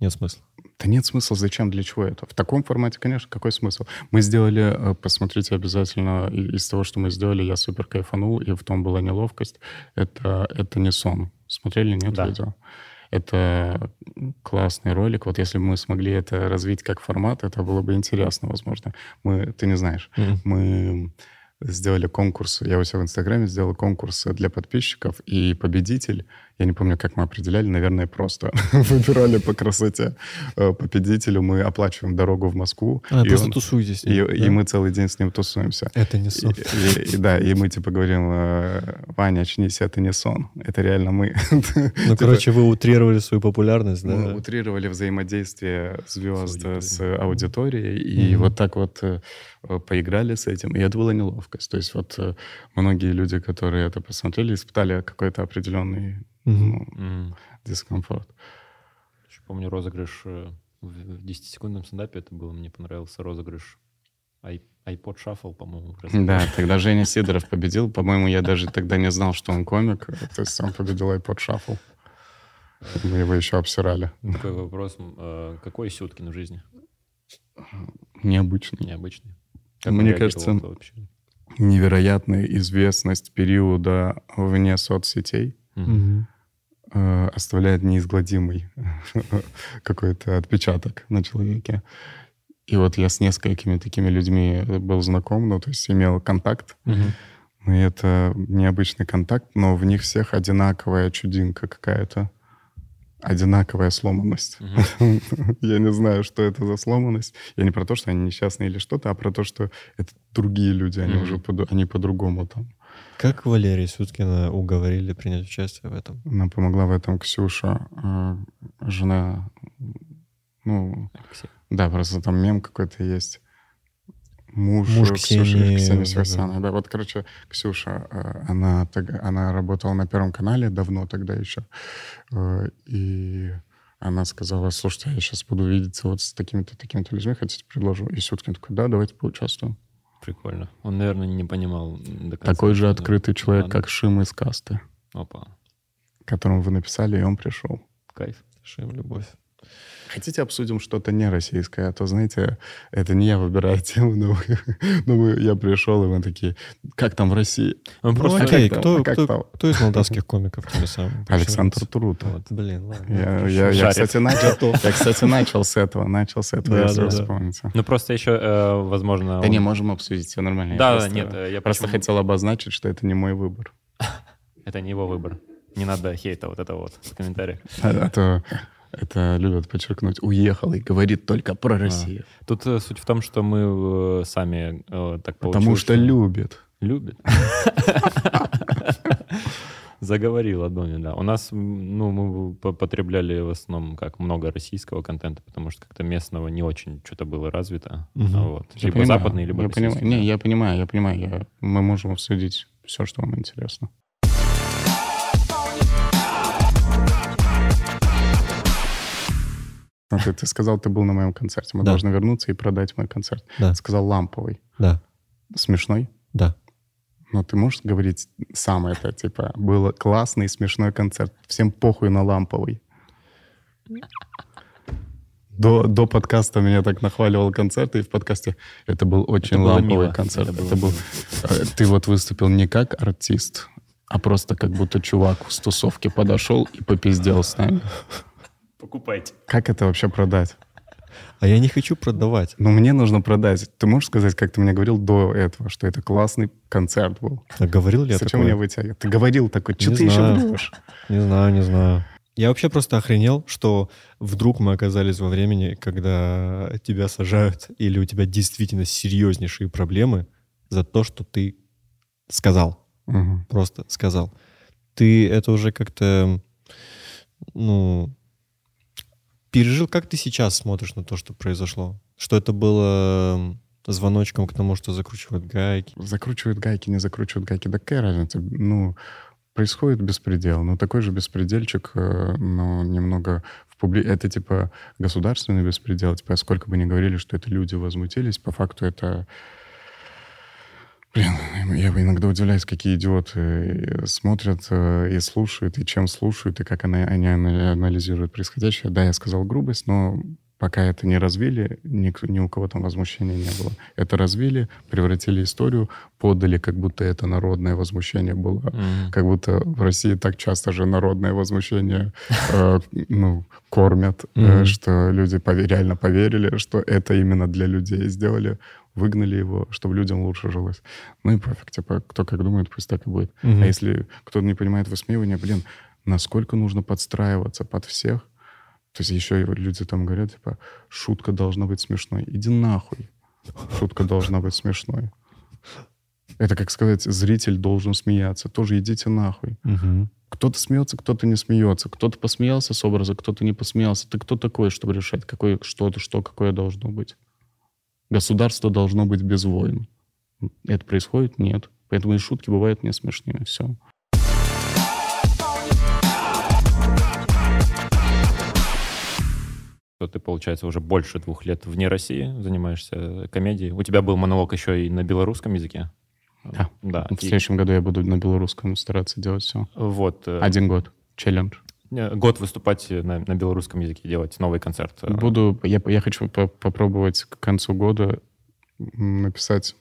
Нет смысла. Да нет смысла, зачем, для чего это? В таком формате, конечно, какой смысл? Мы сделали, э, посмотрите обязательно, из того, что мы сделали, я супер кайфанул, и в том была неловкость. Это, это не сон. Смотрели, нет да. видео? Это классный ролик. Вот если бы мы смогли это развить как формат, это было бы интересно, возможно. Мы, ты не знаешь, mm. мы сделали конкурс, я у себя в Инстаграме сделал конкурс для подписчиков, и победитель, я не помню, как мы определяли, наверное, просто выбирали по красоте э, победителю, мы оплачиваем дорогу в Москву. А, и просто он, тусуетесь. И, да? и мы целый день с ним тусуемся. Это не сон. И, и, и, да, и мы типа говорим, э, Ваня, очнись, это не сон, это реально мы. Ну, короче, вы утрировали свою популярность, да? Мы утрировали взаимодействие звезд с аудиторией, и вот так вот э, поиграли с этим, и это было неловкость. То есть вот многие люди, которые это посмотрели, испытали какой-то определенный ну, mm. дискомфорт. Еще помню розыгрыш э, в 10-секундном стендапе, это было, мне понравился розыгрыш iPod Shuffle, по-моему. Да, тогда Женя Сидоров победил. По-моему, я даже тогда не знал, что он комик. То есть он победил iPod Shuffle. Мы его еще обсирали. Такой вопрос. Э, какой Сюткин в жизни? Необычный. Необычный. Как Мне кажется, невероятная известность периода вне соцсетей. Угу. Э, оставляет неизгладимый какой-то отпечаток на человеке. И вот я с несколькими такими людьми был знаком, ну, то есть имел контакт. Угу. И это необычный контакт, но в них всех одинаковая чудинка какая-то. Одинаковая сломанность. Угу. я не знаю, что это за сломанность. Я не про то, что они несчастные или что-то, а про то, что это другие люди, они угу. уже по, они по-другому там. Как Валерия Сюткина уговорили принять участие в этом? Нам помогла в этом Ксюша, э, жена, ну, Алексей. да, просто там мем какой-то есть. Муж, Муж Ксюши, Ксении Севастьяновой. Да. да, вот, короче, Ксюша, э, она, она работала на Первом канале давно тогда еще, э, и она сказала, слушайте, я сейчас буду видеться вот с такими-то, такими-то людьми, хотите, предложу? И Сюткин такой, да, давайте поучаствуем. Прикольно. Он, наверное, не понимал до конца. Такой же открытый человек, надо. как Шим из касты. Опа. Которому вы написали, и он пришел. Кайф. Шим, любовь. Хотите обсудим что-то не российское? А то, знаете, это не я выбираю тему, но, но мы, я пришел, и мы такие, как там в России? Ну, просто, ну, окей, кто, а кто, кто, кто из молдавских комиков тебе сам? Александр Турут. Вот, блин, ладно. Я, я, я, кстати, начал, я, кстати, начал с этого, начал с этого, да, если да, вы вспомните. Ну, просто еще, э, возможно... Да он... не, можем обсудить, все нормально. Да, я просто, нет, я просто почему... хотел обозначить, что это не мой выбор. это не его выбор. Не надо хейта вот это вот в комментариях. А, а то это любят подчеркнуть. Уехал и говорит только про а. Россию. А. Тут э, суть в том, что мы э, сами э, так получилось. Потому что, что... любит. Любит. Заговорил о да. У нас, ну, мы потребляли в основном как много российского контента, потому что как-то местного не очень что-то было развито. Угу. Вот. Я либо понимаю, западный, либо я понимаю. Не, я понимаю, я понимаю. Я... Мы можем обсудить все, что вам интересно. Ну, ты, ты сказал, ты был на моем концерте. Мы да. должны вернуться и продать мой концерт. Да. Сказал ламповый. Да. Смешной? Да. Но ты можешь говорить сам это, типа, был классный, смешной концерт. Всем похуй на ламповый. До, до подкаста меня так нахваливал концерт, и в подкасте это был очень это ламповый мило. концерт. Это, это был... Э, ты вот выступил не как артист, а просто как будто чувак с тусовки подошел и попиздел с нами. Покупайте. Как это вообще продать? А я не хочу продавать. Но мне нужно продать. Ты можешь сказать, как ты мне говорил до этого, что это классный концерт был? А говорил ли я Зачем меня вытягивать? Ты говорил такой, что ты знаю. еще врешь? Не знаю, не знаю. Я вообще просто охренел, что вдруг мы оказались во времени, когда тебя сажают, или у тебя действительно серьезнейшие проблемы за то, что ты сказал. Угу. Просто сказал. Ты это уже как-то, ну, пережил, как ты сейчас смотришь на то, что произошло? Что это было звоночком к тому, что закручивают гайки? Закручивают гайки, не закручивают гайки. Да какая разница? Ну, происходит беспредел. Ну, такой же беспредельчик, э, но немного в публи... Это типа государственный беспредел. Типа, сколько бы ни говорили, что это люди возмутились, по факту это Блин, я иногда удивляюсь, какие идиоты э, смотрят э, и слушают, и чем слушают, и как они, они анализируют происходящее. Да, я сказал грубость, но пока это не развили, ни, ни у кого там возмущения не было. Это развили, превратили историю, подали, как будто это народное возмущение было. Mm-hmm. Как будто в России так часто же народное возмущение э, ну, кормят, mm-hmm. э, что люди пове- реально поверили, что это именно для людей сделали выгнали его, чтобы людям лучше жилось. Ну и пофиг, типа, кто как думает, пусть так и будет. Угу. А если кто-то не понимает высмеивания, блин, насколько нужно подстраиваться под всех? То есть еще люди там говорят, типа, шутка должна быть смешной. Иди нахуй. Шутка должна быть смешной. Это, как сказать, зритель должен смеяться. Тоже идите нахуй. Угу. Кто-то смеется, кто-то не смеется. Кто-то посмеялся с образа, кто-то не посмеялся. Ты кто такой, чтобы решать, какое, что-то, что, какое должно быть? Государство должно быть без войн. Это происходит? Нет. Поэтому и шутки бывают не смешными. Все. ты, получается, уже больше двух лет вне России занимаешься комедией. У тебя был монолог еще и на белорусском языке? Да. да. В и... следующем году я буду на белорусском стараться делать все. Вот. Э, Один год. Челлендж. Э, год выступать на, на белорусском языке, делать новый концерт. Э. Буду, я, я хочу по попробовать к концу года написать,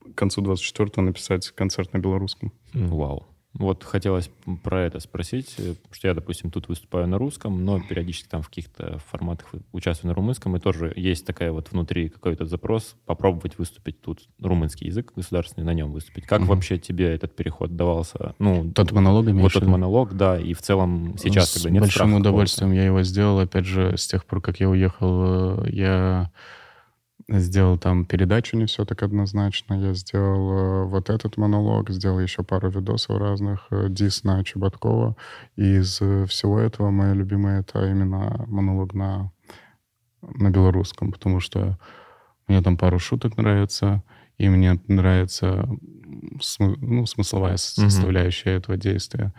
к концу 24-го написать концерт на белорусском. Вау. Вот хотелось про это спросить, э, что я, допустим, тут выступаю на русском, но периодически там в каких-то форматах участвую на румынском, и тоже есть такая вот внутри какой-то запрос попробовать выступить тут румынский язык государственный, на нем выступить. Как угу. вообще тебе этот переход давался? Ну, тот монолог Вот тот монолог, да, и в целом сейчас, с когда нет большим удовольствием я его сделал, опять же, с тех пор, как я уехал, э, я сделал там передачу не все так однозначно. Я сделал э, вот этот монолог, сделал еще пару видосов разных, э, дис на Чеботкова. И из э, всего этого моя любимая это именно монолог на, на белорусском, потому что мне там пару шуток нравится, и мне нравится смы, ну, смысловая составляющая mm-hmm. этого действия.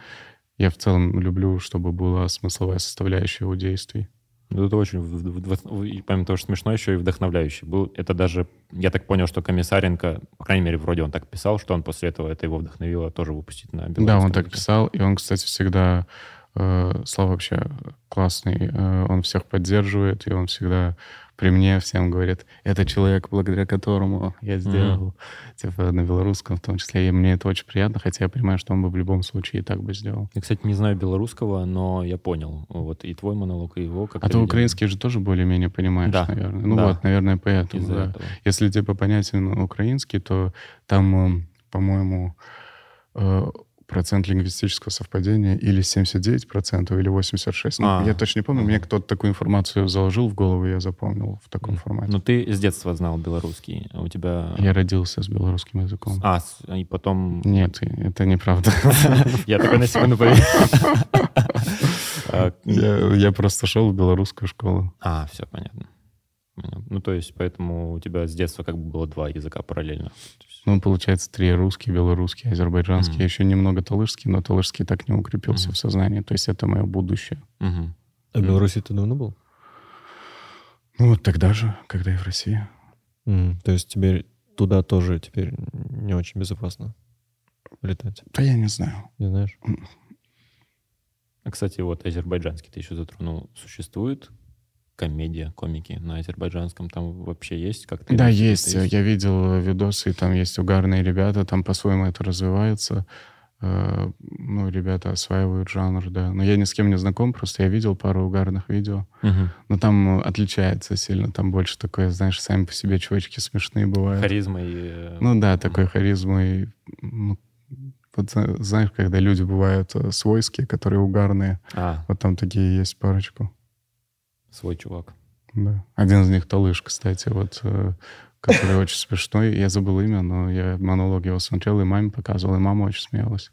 Я в целом люблю, чтобы была смысловая составляющая у действий. Это очень, помимо того, что смешно, еще и вдохновляющий был. Это даже, я так понял, что Комиссаренко, по крайней мере, вроде он так писал, что он после этого, это его вдохновило тоже выпустить на Да, он так писал, и он, кстати, всегда Э, Слава вообще классный, э, он всех поддерживает, и он всегда при мне всем говорит, это человек, благодаря которому я сделал, mm-hmm. типа на белорусском в том числе. И мне это очень приятно, хотя я понимаю, что он бы в любом случае и так бы сделал. Я, кстати, не знаю белорусского, но я понял. Вот и твой монолог, и его как А ты украинский же тоже более-менее понимаешь, да. наверное. Ну да. вот, наверное, поэтому. Да. Этого. Если типа понятен украинский, то там, по-моему, процент лингвистического совпадения или 79% или 86%. Ну, а, я точно не помню, мне кто-то такую информацию заложил в голову, я запомнил в таком формате. Ну, ты с детства знал белорусский, а у тебя... Я родился с белорусским языком. А, и потом... Нет, это неправда. Я такой на секунду поверил. Я просто шел в белорусскую школу. А, все понятно. Ну, то есть, поэтому у тебя с детства как бы было два языка параллельно. Ну, получается, три русский, белорусский, азербайджанский. Mm-hmm. Еще немного талышский, но талышский так не укрепился mm-hmm. в сознании. То есть это мое будущее. Mm-hmm. А в Беларуси ты давно был? Ну, вот тогда же, когда и в России. Mm-hmm. То есть теперь туда тоже теперь не очень безопасно летать? Да я не знаю. Не знаешь? А, кстати, вот азербайджанский ты еще затронул. Существует комедия, комики на азербайджанском там вообще есть как-то? Да, есть. есть. Я видел видосы, там есть угарные ребята, там по-своему это развивается. Э, ну, ребята осваивают жанр, да. Но я ни с кем не знаком, просто я видел пару угарных видео. Угу. Но там отличается сильно. Там больше такое, знаешь, сами по себе чувачки смешные бывают. Харизмой. Э, ну да, такой угу. харизмой. Ну, вот знаешь, когда люди бывают э, свойские, которые угарные. А. Вот там такие есть парочку свой чувак. Да. Один из них Талыш, кстати, вот, э, который очень смешной. Я забыл имя, но я монолог его смотрел и маме показывал, и мама очень смеялась.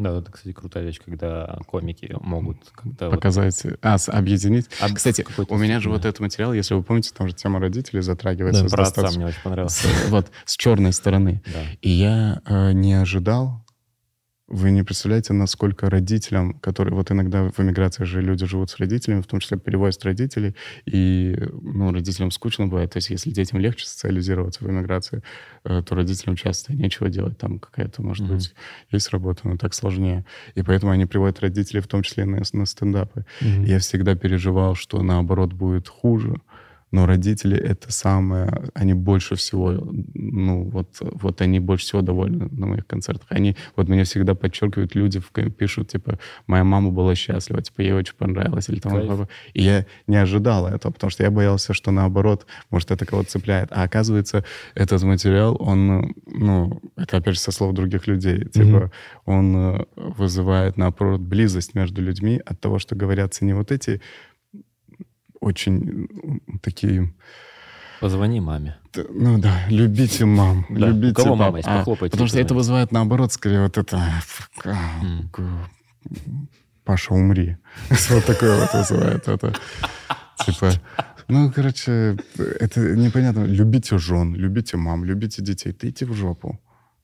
Да, это, кстати, крутая вещь, когда комики могут как-то... Показать, вот... а, объединить. Об... Кстати, у меня же вот этот материал, если вы помните, там же тема родителей затрагивается. Да, про отца мне очень понравился. Вот, с черной стороны. Да. И я э, не ожидал, вы не представляете, насколько родителям, которые... Вот иногда в эмиграции же люди живут с родителями, в том числе перевозят родителей, и ну, родителям скучно бывает. То есть если детям легче социализироваться в эмиграции, э, то родителям часто нечего делать. Там какая-то, может mm-hmm. быть, есть работа, но так сложнее. И поэтому они приводят родителей в том числе на, на стендапы. Mm-hmm. Я всегда переживал, что наоборот будет хуже но родители это самое, они больше всего, ну вот, вот они больше всего довольны на моих концертах. Они, вот меня всегда подчеркивают, люди пишут, типа, моя мама была счастлива, типа, ей очень понравилось. Или там, и я не ожидал этого, потому что я боялся, что наоборот, может, это кого-то цепляет. А оказывается, этот материал, он, ну, это опять же со слов других людей, типа, mm-hmm. он э, вызывает, наоборот, близость между людьми от того, что говорятся не вот эти очень такие... Позвони маме. Ну да, любите мам. Да. Любите У кого пап. мама есть? Похлопайте. А, потому что это вызывает, наоборот, скорее вот это... Mm. Паша, умри. Вот такое вот вызывает это. Типа, ну, короче, это непонятно. Любите жен, любите мам, любите детей. Ты иди в жопу.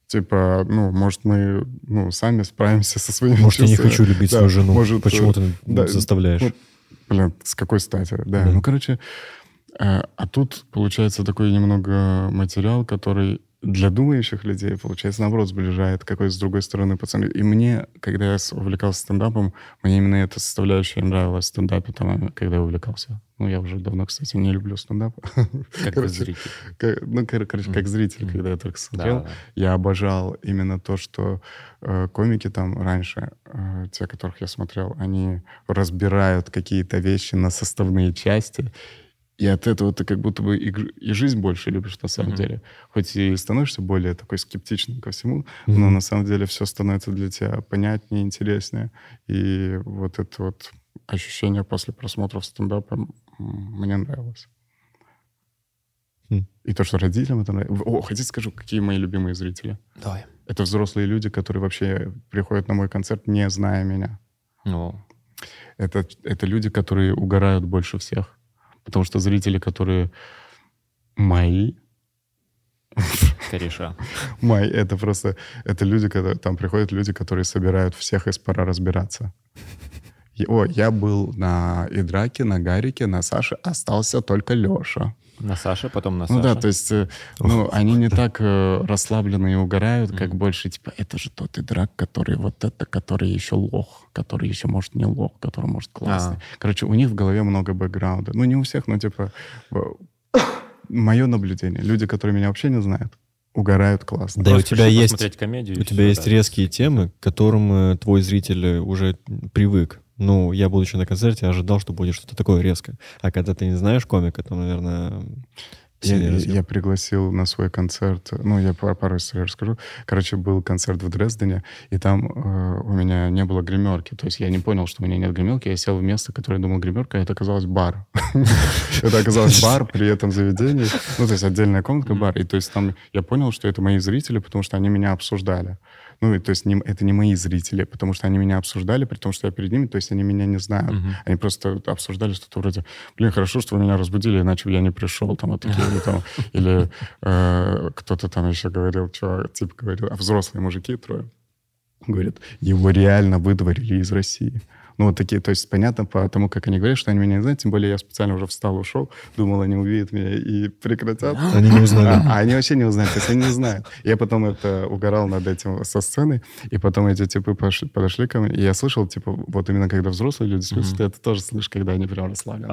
Типа, ну, может, мы ну, сами справимся со своими Может, чувствами. я не хочу любить да, свою жену. Может, Почему ты да, заставляешь? Ну, Блин, с какой стати? Да, да. ну, короче, а, а тут получается такой немного материал, который для думающих людей, получается, наоборот, сближает какой с другой стороны пацаны. И мне, когда я увлекался стендапом, мне именно эта составляющая нравилась в стендапе, там, когда я увлекался. Ну, я уже давно, кстати, не люблю стендап. Как короче, зритель. Как, ну, короче, как зритель, mm-hmm. когда я только смотрел, да, да. я обожал именно то, что э, комики там раньше, э, те, которых я смотрел, они разбирают какие-то вещи на составные части, и от этого ты как будто бы и, и жизнь больше любишь на самом mm-hmm. деле. Хоть и становишься более такой скептичным ко всему, mm-hmm. но на самом деле все становится для тебя понятнее, интереснее. И вот это вот ощущение после просмотров стендапа мне нравилось. Mm. И то, что родителям это нравится. О, хотите скажу, какие мои любимые зрители? Давай. Это взрослые люди, которые вообще приходят на мой концерт, не зная меня. Ну. Это, это люди, которые угорают больше всех. Потому что зрители, которые мои... Кореша. Мои, это просто... Это люди, которые... Там приходят люди, которые собирают всех из пора разбираться. О, я был на Идраке, на Гарике, на Саше, остался только Леша. На Саше, потом на Саше. Ну да, то есть, э, ну, они не так э, расслаблены и угорают, как больше, типа, это же тот игрок, который вот это, который еще лох, который еще, может, не лох, который, может, классный. А. Короче, у них в голове много бэкграунда. Ну, не у всех, но, типа, мое наблюдение. Люди, которые меня вообще не знают, угорают классно. Да, и у Просто тебя есть, комедию. и у тебя есть да. резкие темы, к которым э, твой зритель уже привык. Ну, я, будучи на концерте, ожидал, что будет что-то такое резкое. А когда ты не знаешь комика, то, наверное, Я, я- пригласил на свой концерт, ну, я пар- пару историй расскажу. Короче, был концерт в Дрездене, и там э, у меня не было гримерки. То есть я не понял, что у меня нет гримерки. Я сел в место, которое я думал гримерка, а это оказалось бар. Это оказалось бар при этом заведении. Ну, то есть отдельная комнатка, бар. И то есть там я понял, что это мои зрители, потому что они меня обсуждали. Ну, и то есть не- это не мои зрители, потому что они меня обсуждали, при том, что я перед ними, то есть они меня не знают. Они просто обсуждали что-то вроде, блин, хорошо, что вы меня разбудили, иначе бы я не пришел, там, вот такие, или, там, или э, кто-то там еще говорил, чувак, типа говорил, а взрослые мужики трое, говорят, его реально выдворили из России. Ну, вот такие, то есть понятно по тому, как они говорят, что они меня не знают, тем более я специально уже встал, ушел, думал, они увидят меня и прекратят. Они не узнали. А, а они вообще не узнают, то есть они не знают. Я потом это угорал над этим со сцены, и потом эти типы пошли- подошли ко мне, и я слышал, типа, вот именно когда взрослые люди слышат, ты это тоже слышишь, когда они прям расслаблены.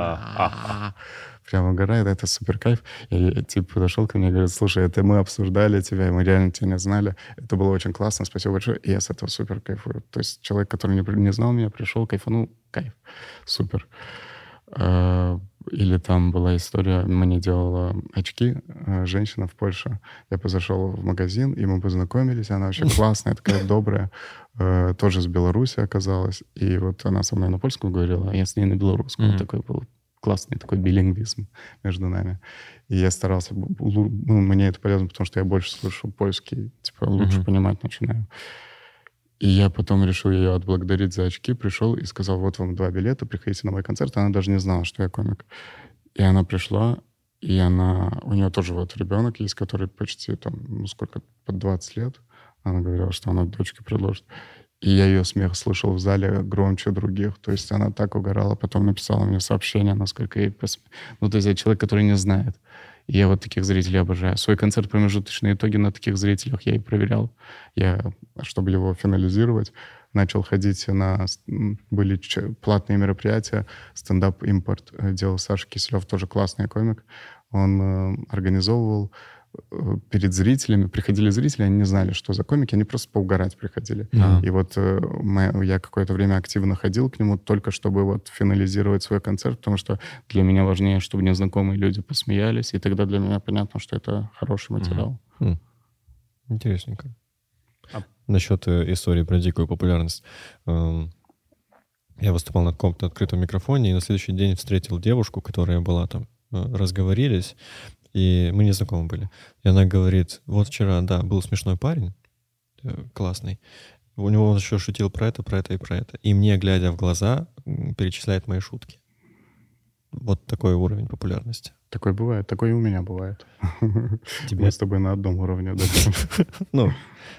А, Прям угорают, это супер кайф. И типа подошел ко мне и говорит, слушай, это мы обсуждали тебя, и мы реально тебя не знали. Это было очень классно, спасибо большое. И я с этого супер кайфую. То есть человек, который не, не знал меня, пришел, кайфанул, кайф. Супер. Э, Или там была история, мне делала очки э, женщина в Польше. Я позашел в магазин, и мы познакомились, она вообще классная, такая добрая, э, тоже с Беларуси оказалась. И вот она со мной на польском говорила, а я с ней на белорусском. Мгм. Такой был классный такой билингвизм между нами. И я старался... Ну, мне это полезно, потому что я больше слышу польский, типа лучше Мгм. понимать начинаю. И я потом решил ее отблагодарить за очки, пришел и сказал, вот вам два билета, приходите на мой концерт. Она даже не знала, что я комик. И она пришла, и она... У нее тоже вот ребенок есть, который почти там, ну сколько, под 20 лет. Она говорила, что она дочке предложит. И я ее смех слышал в зале громче других. То есть она так угорала, потом написала мне сообщение, насколько ей... посм- Ну, то есть я человек, который не знает. И я вот таких зрителей обожаю. Свой концерт промежуточные итоги на таких зрителях я и проверял. Я, чтобы его финализировать, начал ходить на... Были платные мероприятия. Стендап-импорт э, делал Саша Киселев, тоже классный комик. Он э, организовывал перед зрителями. Приходили зрители, они не знали, что за комики, они просто поугарать приходили. А. И вот э, мы- я какое-то время активно ходил к нему только чтобы вот финализировать свой концерт, потому что для меня важнее, чтобы незнакомые люди посмеялись, и тогда для меня понятно, что это хороший материал. Хм. Интересненько. А- Насчет э, истории про дикую популярность. Эм, Я выступал на каком-то открытом микрофоне, и на следующий день встретил девушку, которая была там. Э, Разговорились, и мы не знакомы были. И она говорит, вот вчера, да, был смешной парень, э, классный. У него он еще шутил про это, про это и про это. И мне, глядя в глаза, перечисляет мои шутки. Вот такой уровень популярности. Такое бывает, такое и у меня бывает. Тебе? Мы с тобой на одном уровне. да. Ну,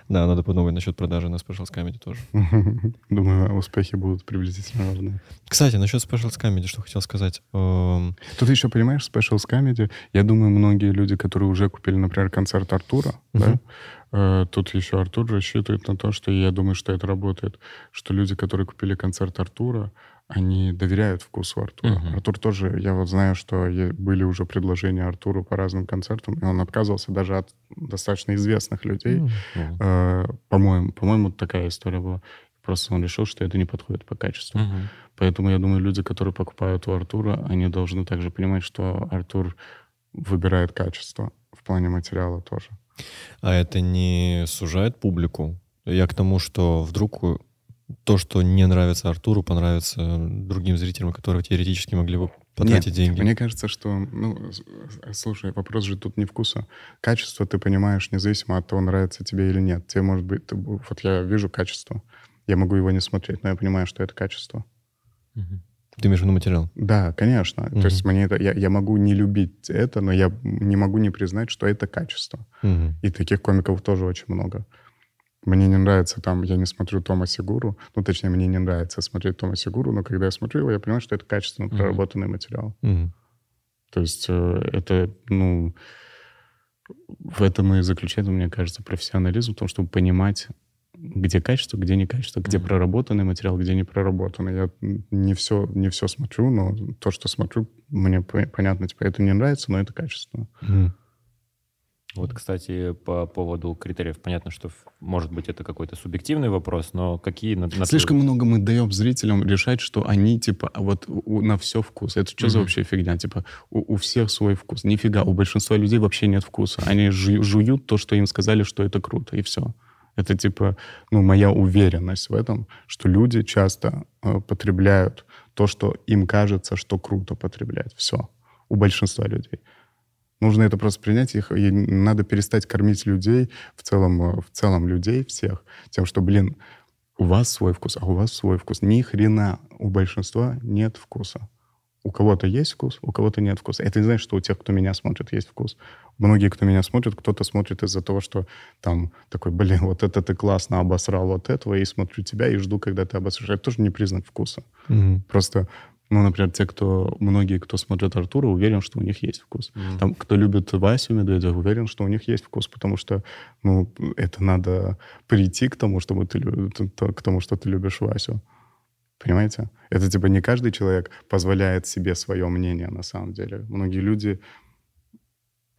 да, надо подумать насчет продажи на Specials Comedy тоже. Думаю, успехи будут приблизительно равны. Кстати, насчет Specials Comedy, что хотел сказать. Эм, Тут еще, понимаешь, Specials Comedy, я думаю, многие люди, которые уже купили, например, концерт Артура, да, э, тут еще Артур рассчитывает на то, что я думаю, что это работает, что люди, которые купили концерт Артура, они доверяют вкусу Артура. Мгм. Артур тоже, я вот знаю, что были уже предложения Артуру по разным концертам, и он отказывался даже от достаточно известных людей. ну, Э, по-моему, по-моему, такая история была. Просто он решил, что это не подходит по качеству. Мгм. Поэтому я думаю, люди, которые покупают у Артура, они должны также понимать, что Артур выбирает качество в плане материала тоже. А это не сужает публику? Я к тому, что вдруг у- то, что не нравится Артуру, понравится другим зрителям, которые теоретически могли бы потратить Нет, деньги. Мне кажется, что, ну, с- слушай, вопрос же тут не вкуса. Качество ты понимаешь независимо от того, нравится тебе или нет. Тебе может быть, ты вот я вижу качество, я могу его не смотреть, но я понимаю, что это качество. Мгм. Ты имеешь в виду материал? Да, конечно. Мгм. То есть мне это, я, я могу не любить это, но я не могу не признать, что это качество. Мгм. И таких комиков тоже очень много. Мне не нравится там, я не смотрю Тома Сигуру, ну, точнее, мне не нравится смотреть Тома Сигуру, но когда я смотрю его, я понимаю, что это качественно Мгм. проработанный материал. Мгм. То есть э, это, ну, в этом и заключается, мне кажется, профессионализм, в том, чтобы понимать, где качество, где не качество, где mm-hmm. проработанный материал, где не проработанный. Я не все, не все смотрю, но то, что смотрю, мне понятно, типа, это не нравится, но это качественно. Mm-hmm. Вот, кстати, по поводу критериев, понятно, что может быть это какой-то субъективный вопрос, но какие... На, на Слишком много мы даем зрителям решать, что они, типа, а вот у, на все вкус. Это что mm-hmm. за вообще фигня? Типа, у, у всех свой вкус. Нифига, у большинства людей вообще нет вкуса. Они жу, жуют то, что им сказали, что это круто, и все. Это, типа, ну, моя уверенность в этом, что люди часто э, потребляют то, что им кажется, что круто потреблять. Все. У большинства людей. Нужно это просто принять, их, и надо перестать кормить людей, в целом, э, в целом людей всех, тем, что, блин, у вас свой вкус, а у вас свой вкус. Ни хрена у большинства нет вкуса. У кого-то есть вкус, у кого-то нет вкуса. Это не значит, что у тех, кто меня смотрит, есть вкус. Многие, кто меня смотрит, кто-то смотрит из-за того, что там такой, блин, вот это ты классно обосрал вот этого, и смотрю тебя и жду, когда ты обосрешь. Это тоже не признак вкуса. Mm-hmm. Просто ну, например, те, кто, многие, кто смотрят Артура, уверен, что у них есть вкус. Mm. Там, кто любит Васю Медведева, уверен, что у них есть вкус, потому что, ну, это надо прийти к тому, чтобы ты, к тому, что ты любишь Васю. Понимаете? Это, типа, не каждый человек позволяет себе свое мнение, на самом деле. Многие люди,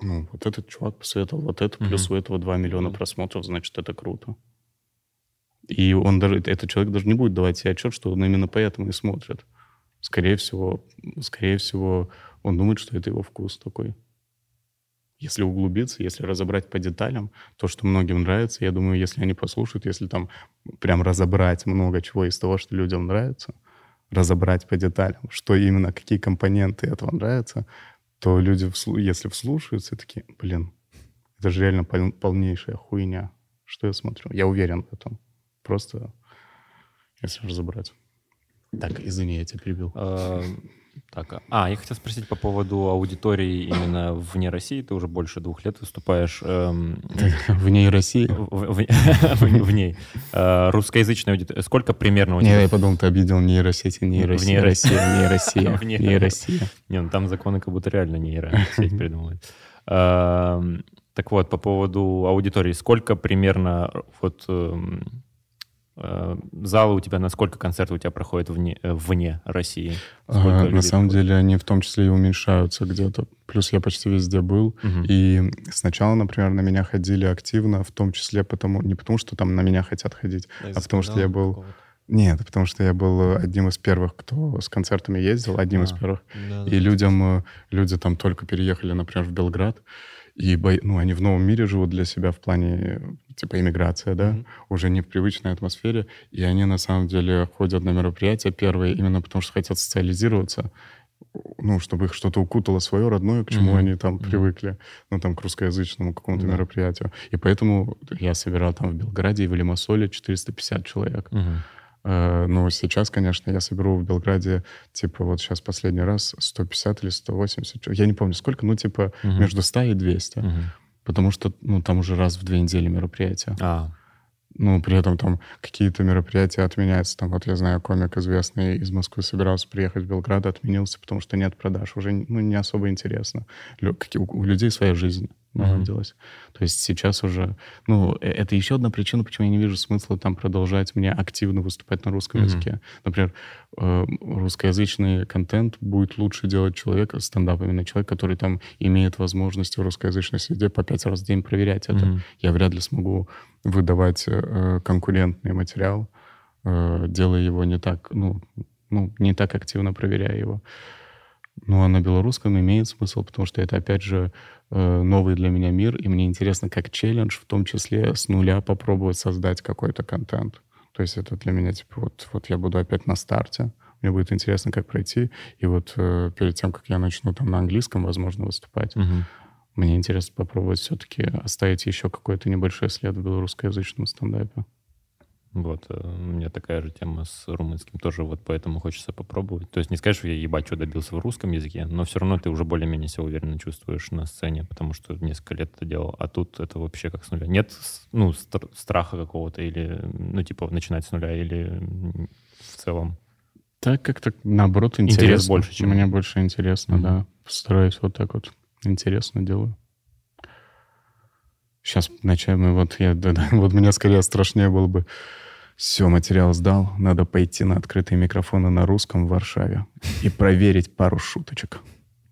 ну, вот этот чувак посоветовал вот это, mm-hmm. плюс у этого 2 миллиона просмотров, значит, это круто. И он даже, этот человек даже не будет давать себе отчет, что он именно поэтому и смотрит скорее всего, скорее всего, он думает, что это его вкус такой. Если углубиться, если разобрать по деталям, то, что многим нравится, я думаю, если они послушают, если там прям разобрать много чего из того, что людям нравится, разобрать по деталям, что именно, какие компоненты этого нравятся, то люди, если вслушаются, такие, блин, это же реально пол полнейшая хуйня. Что я смотрю? Я уверен в этом. Просто если разобрать. Так, извини, я тебя перебил. А, так, а, я хотел спросить по поводу аудитории именно вне России. Ты уже больше двух лет выступаешь. Эм, вне России? В ней. А, русскоязычная аудитория. Сколько примерно у тебя? Не, я подумал, ты обидел нейросети, нейросети. Вне России, не Россия, не Россия. Не, ну там законы как будто реально нейросеть придумывают. Так вот, по поводу аудитории. Сколько примерно вот эм, Э, залы у тебя, на сколько концертов у тебя проходят вне, э, вне России? Ага, на самом деле они в том числе и уменьшаются где-то. Плюс я почти везде был. Угу. И сначала, например, на меня ходили активно, в том числе потому, не потому, что там на меня хотят ходить, да, а потому что я был... Нет, потому что я был одним из первых, кто с концертами ездил, одним а, из первых. Да, и да, людям, э, люди там только переехали, например, в Белград, и ну, они в новом мире живут для себя в плане типа иммиграция, да, mm-hmm. уже не в привычной атмосфере, и они на самом деле ходят на мероприятия первые именно потому, что хотят социализироваться, ну, чтобы их что-то укутало свое родное, к чему mm-hmm. они там mm-hmm. привыкли, ну, там, к русскоязычному какому-то mm-hmm. мероприятию. И поэтому я собирал там в Белграде и в Лимассоле 450 человек. Mm-hmm. Ну, сейчас, конечно, я соберу в Белграде, типа, вот сейчас последний раз 150 или 180, я не помню сколько, ну, типа, uh-huh. между 100 и 200. Uh-huh потому что ну, там уже раз в две недели мероприятия. А. Ну, при этом там какие-то мероприятия отменяются. Там, вот я знаю, комик известный из Москвы собирался приехать в Белград, отменился, потому что нет продаж. Уже ну, не особо интересно. Лю- у людей своя жизнь наладилось. Mm-hmm. То есть сейчас уже, ну, э, это еще одна причина, почему я не вижу смысла там продолжать мне активно выступать на русском mm-hmm. языке. Например, э, русскоязычный контент будет лучше делать человек, стендап именно человек, который там имеет возможность в русскоязычной среде по пять раз в день проверять это. Mm-hmm. Я вряд ли смогу выдавать э, конкурентный материал, э, делая его не так, ну, ну, не так активно проверяя его. Ну, а на белорусском имеет смысл, потому что это, опять же, э, новый для меня мир, и мне интересно как челлендж, в том числе с нуля попробовать создать какой-то контент. То есть это для меня, типа, вот, вот я буду опять на старте, мне будет интересно, как пройти, и вот э, перед тем, как я начну там на английском, возможно, выступать, угу. мне интересно попробовать все-таки оставить еще какой-то небольшой след в белорусскоязычном стендапе. Вот, э, у меня такая же тема с румынским тоже, вот поэтому хочется попробовать. То есть не скажешь, что я ебать, что добился в русском языке, но все равно ты уже более-менее себя уверенно чувствуешь на сцене, потому что несколько лет это делал, а тут это вообще как с нуля. Нет, ну, страха какого-то или, ну, типа, начинать с нуля или в целом? Так как-то, наоборот, интересно. Интерес больше, чем... Мне больше интересно, mm-hmm. да. Стараюсь вот так вот. Интересно делаю. Сейчас мы вот я вот мне скорее страшнее было бы все, материал сдал, надо пойти на открытые микрофоны на русском в Варшаве и проверить пару шуточек.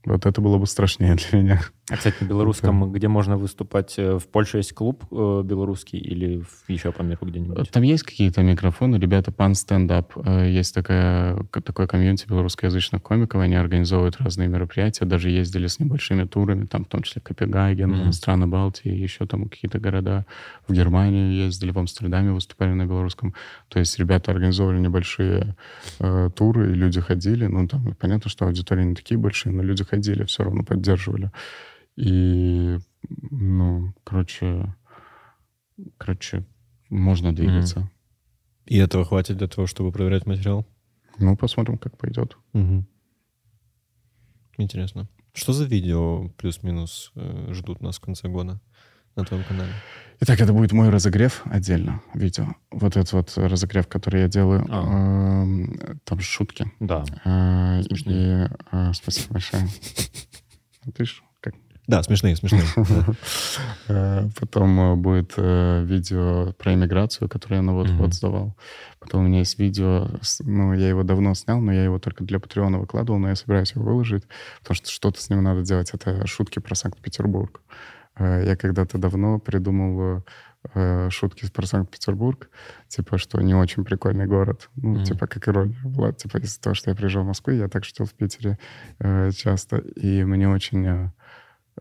Вот это было бы страшнее для меня. А, кстати, на белорусском, где можно выступать? Э, в Польше есть клуб э, белорусский или еще по миру где-нибудь? Там есть какие-то микрофоны. Ребята, пан стендап. Э, есть такая, такое комьюнити белорусскоязычных комиков. Они организовывают разные мероприятия. Даже ездили с небольшими турами, там в том числе Копенгаген, mm-hmm. страны Балтии, еще там какие-то города. В Германию ездили, в Амстердаме выступали на белорусском. То есть ребята организовывали небольшие э, туры, и люди ходили. Ну, там понятно, что аудитории не такие большие, но люди ходили, все равно поддерживали. И, ну, короче, короче, можно двигаться. Mm-hmm. И этого хватит для того, чтобы проверять материал? Ну, посмотрим, как пойдет. Угу. Интересно. Что за видео плюс-минус э, ждут нас в конце года на твоем канале? Итак, это будет мой разогрев отдельно, видео. Вот этот вот разогрев, который я делаю. А. Э, там шутки. Да. Э, и, э, спасибо большое. Ты ж да, смешные, смешные. Э, потом э, будет э, видео про иммиграцию, которое я на вот-вот сдавал. Потом у меня есть видео, ну, я его давно снял, но я его только для Патреона выкладывал, но я собираюсь его выложить, потому что что-то с ним надо делать. Это шутки про Санкт-Петербург. Я когда-то давно придумал шутки про Санкт-Петербург, типа, что не очень прикольный город. Ну, mm-hmm. типа, как ирония была. Типа, из-за того, что я приезжал в Москву, я так жил в Питере э, часто, и мне очень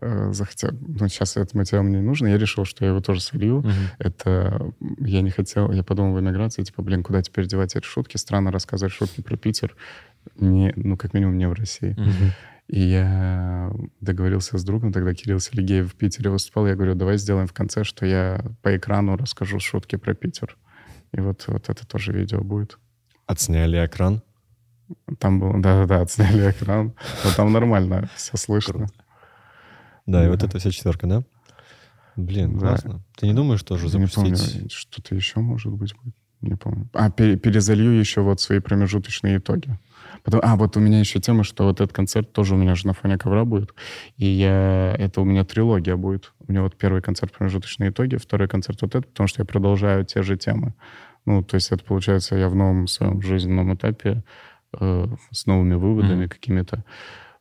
захотел, ну, сейчас этот материал мне не нужен, я решил, что я его тоже солью. Uh-huh. Это я не хотел, я подумал в эмиграции, типа, блин, куда теперь девать эти шутки? Странно рассказывать шутки про Питер, не, ну, как минимум, не в России. Uh-huh. И я договорился с другом, тогда Кирилл Селигеев в Питере выступал, я говорю, давай сделаем в конце, что я по экрану расскажу шутки про Питер. И вот, вот это тоже видео будет. Отсняли экран? Там было, да-да-да, отсняли экран. Но там нормально, все слышно. Круто. Да, да, и вот эта вся четверка, да? Блин, да. классно. Ты не думаешь тоже запустить? Не помню, что-то еще, может быть, будет. Не помню. А, перезалью еще вот свои промежуточные итоги. Потом, а, вот у меня еще тема, что вот этот концерт тоже у меня же на фоне ковра будет. И я... Это у меня трилогия будет. У меня вот первый концерт промежуточные итоги, второй концерт вот этот, потому что я продолжаю те же темы. Ну, то есть это получается, я в новом своем жизненном этапе э, с новыми выводами mm-hmm. какими-то.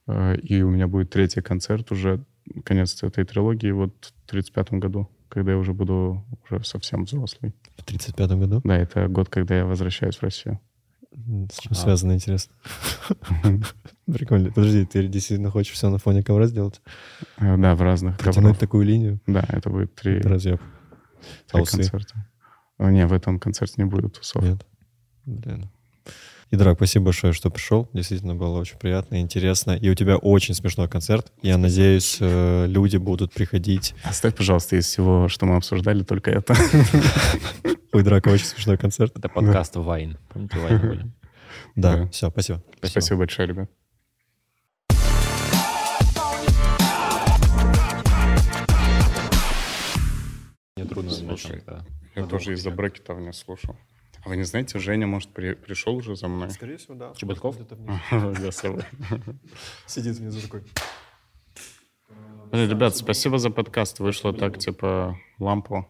Э, и у меня будет третий концерт уже конец этой трилогии вот в 35 году, когда я уже буду уже совсем взрослый. В 35 году? Да, это год, когда я возвращаюсь в Россию. С чем а. связано, интересно? Прикольно. Подожди, ты действительно хочешь все на фоне ковра сделать? Э, да, в разных Протянуть такую линию? Да, это будет три, Разъеб. три концерта. Не, в этом концерте не будет усов. Нет? Блин. Идрак, спасибо большое, что пришел. Действительно было очень приятно и интересно. И у тебя очень смешной концерт. Я надеюсь, э, люди будут приходить. Оставь, пожалуйста, из всего, что мы обсуждали, только это. У Идрака очень смешной концерт. Это подкаст Вайн. Помните, Вайн были? Да, все, спасибо. Спасибо большое, ребят. Мне трудно слушать. Я тоже из-за брекетов не слушал. А вы не знаете, Женя, может, при, пришел уже за мной? Скорее всего, да. Чеботков? Сидит внизу такой. Ребят, спасибо за подкаст. Вышло так, типа, лампу.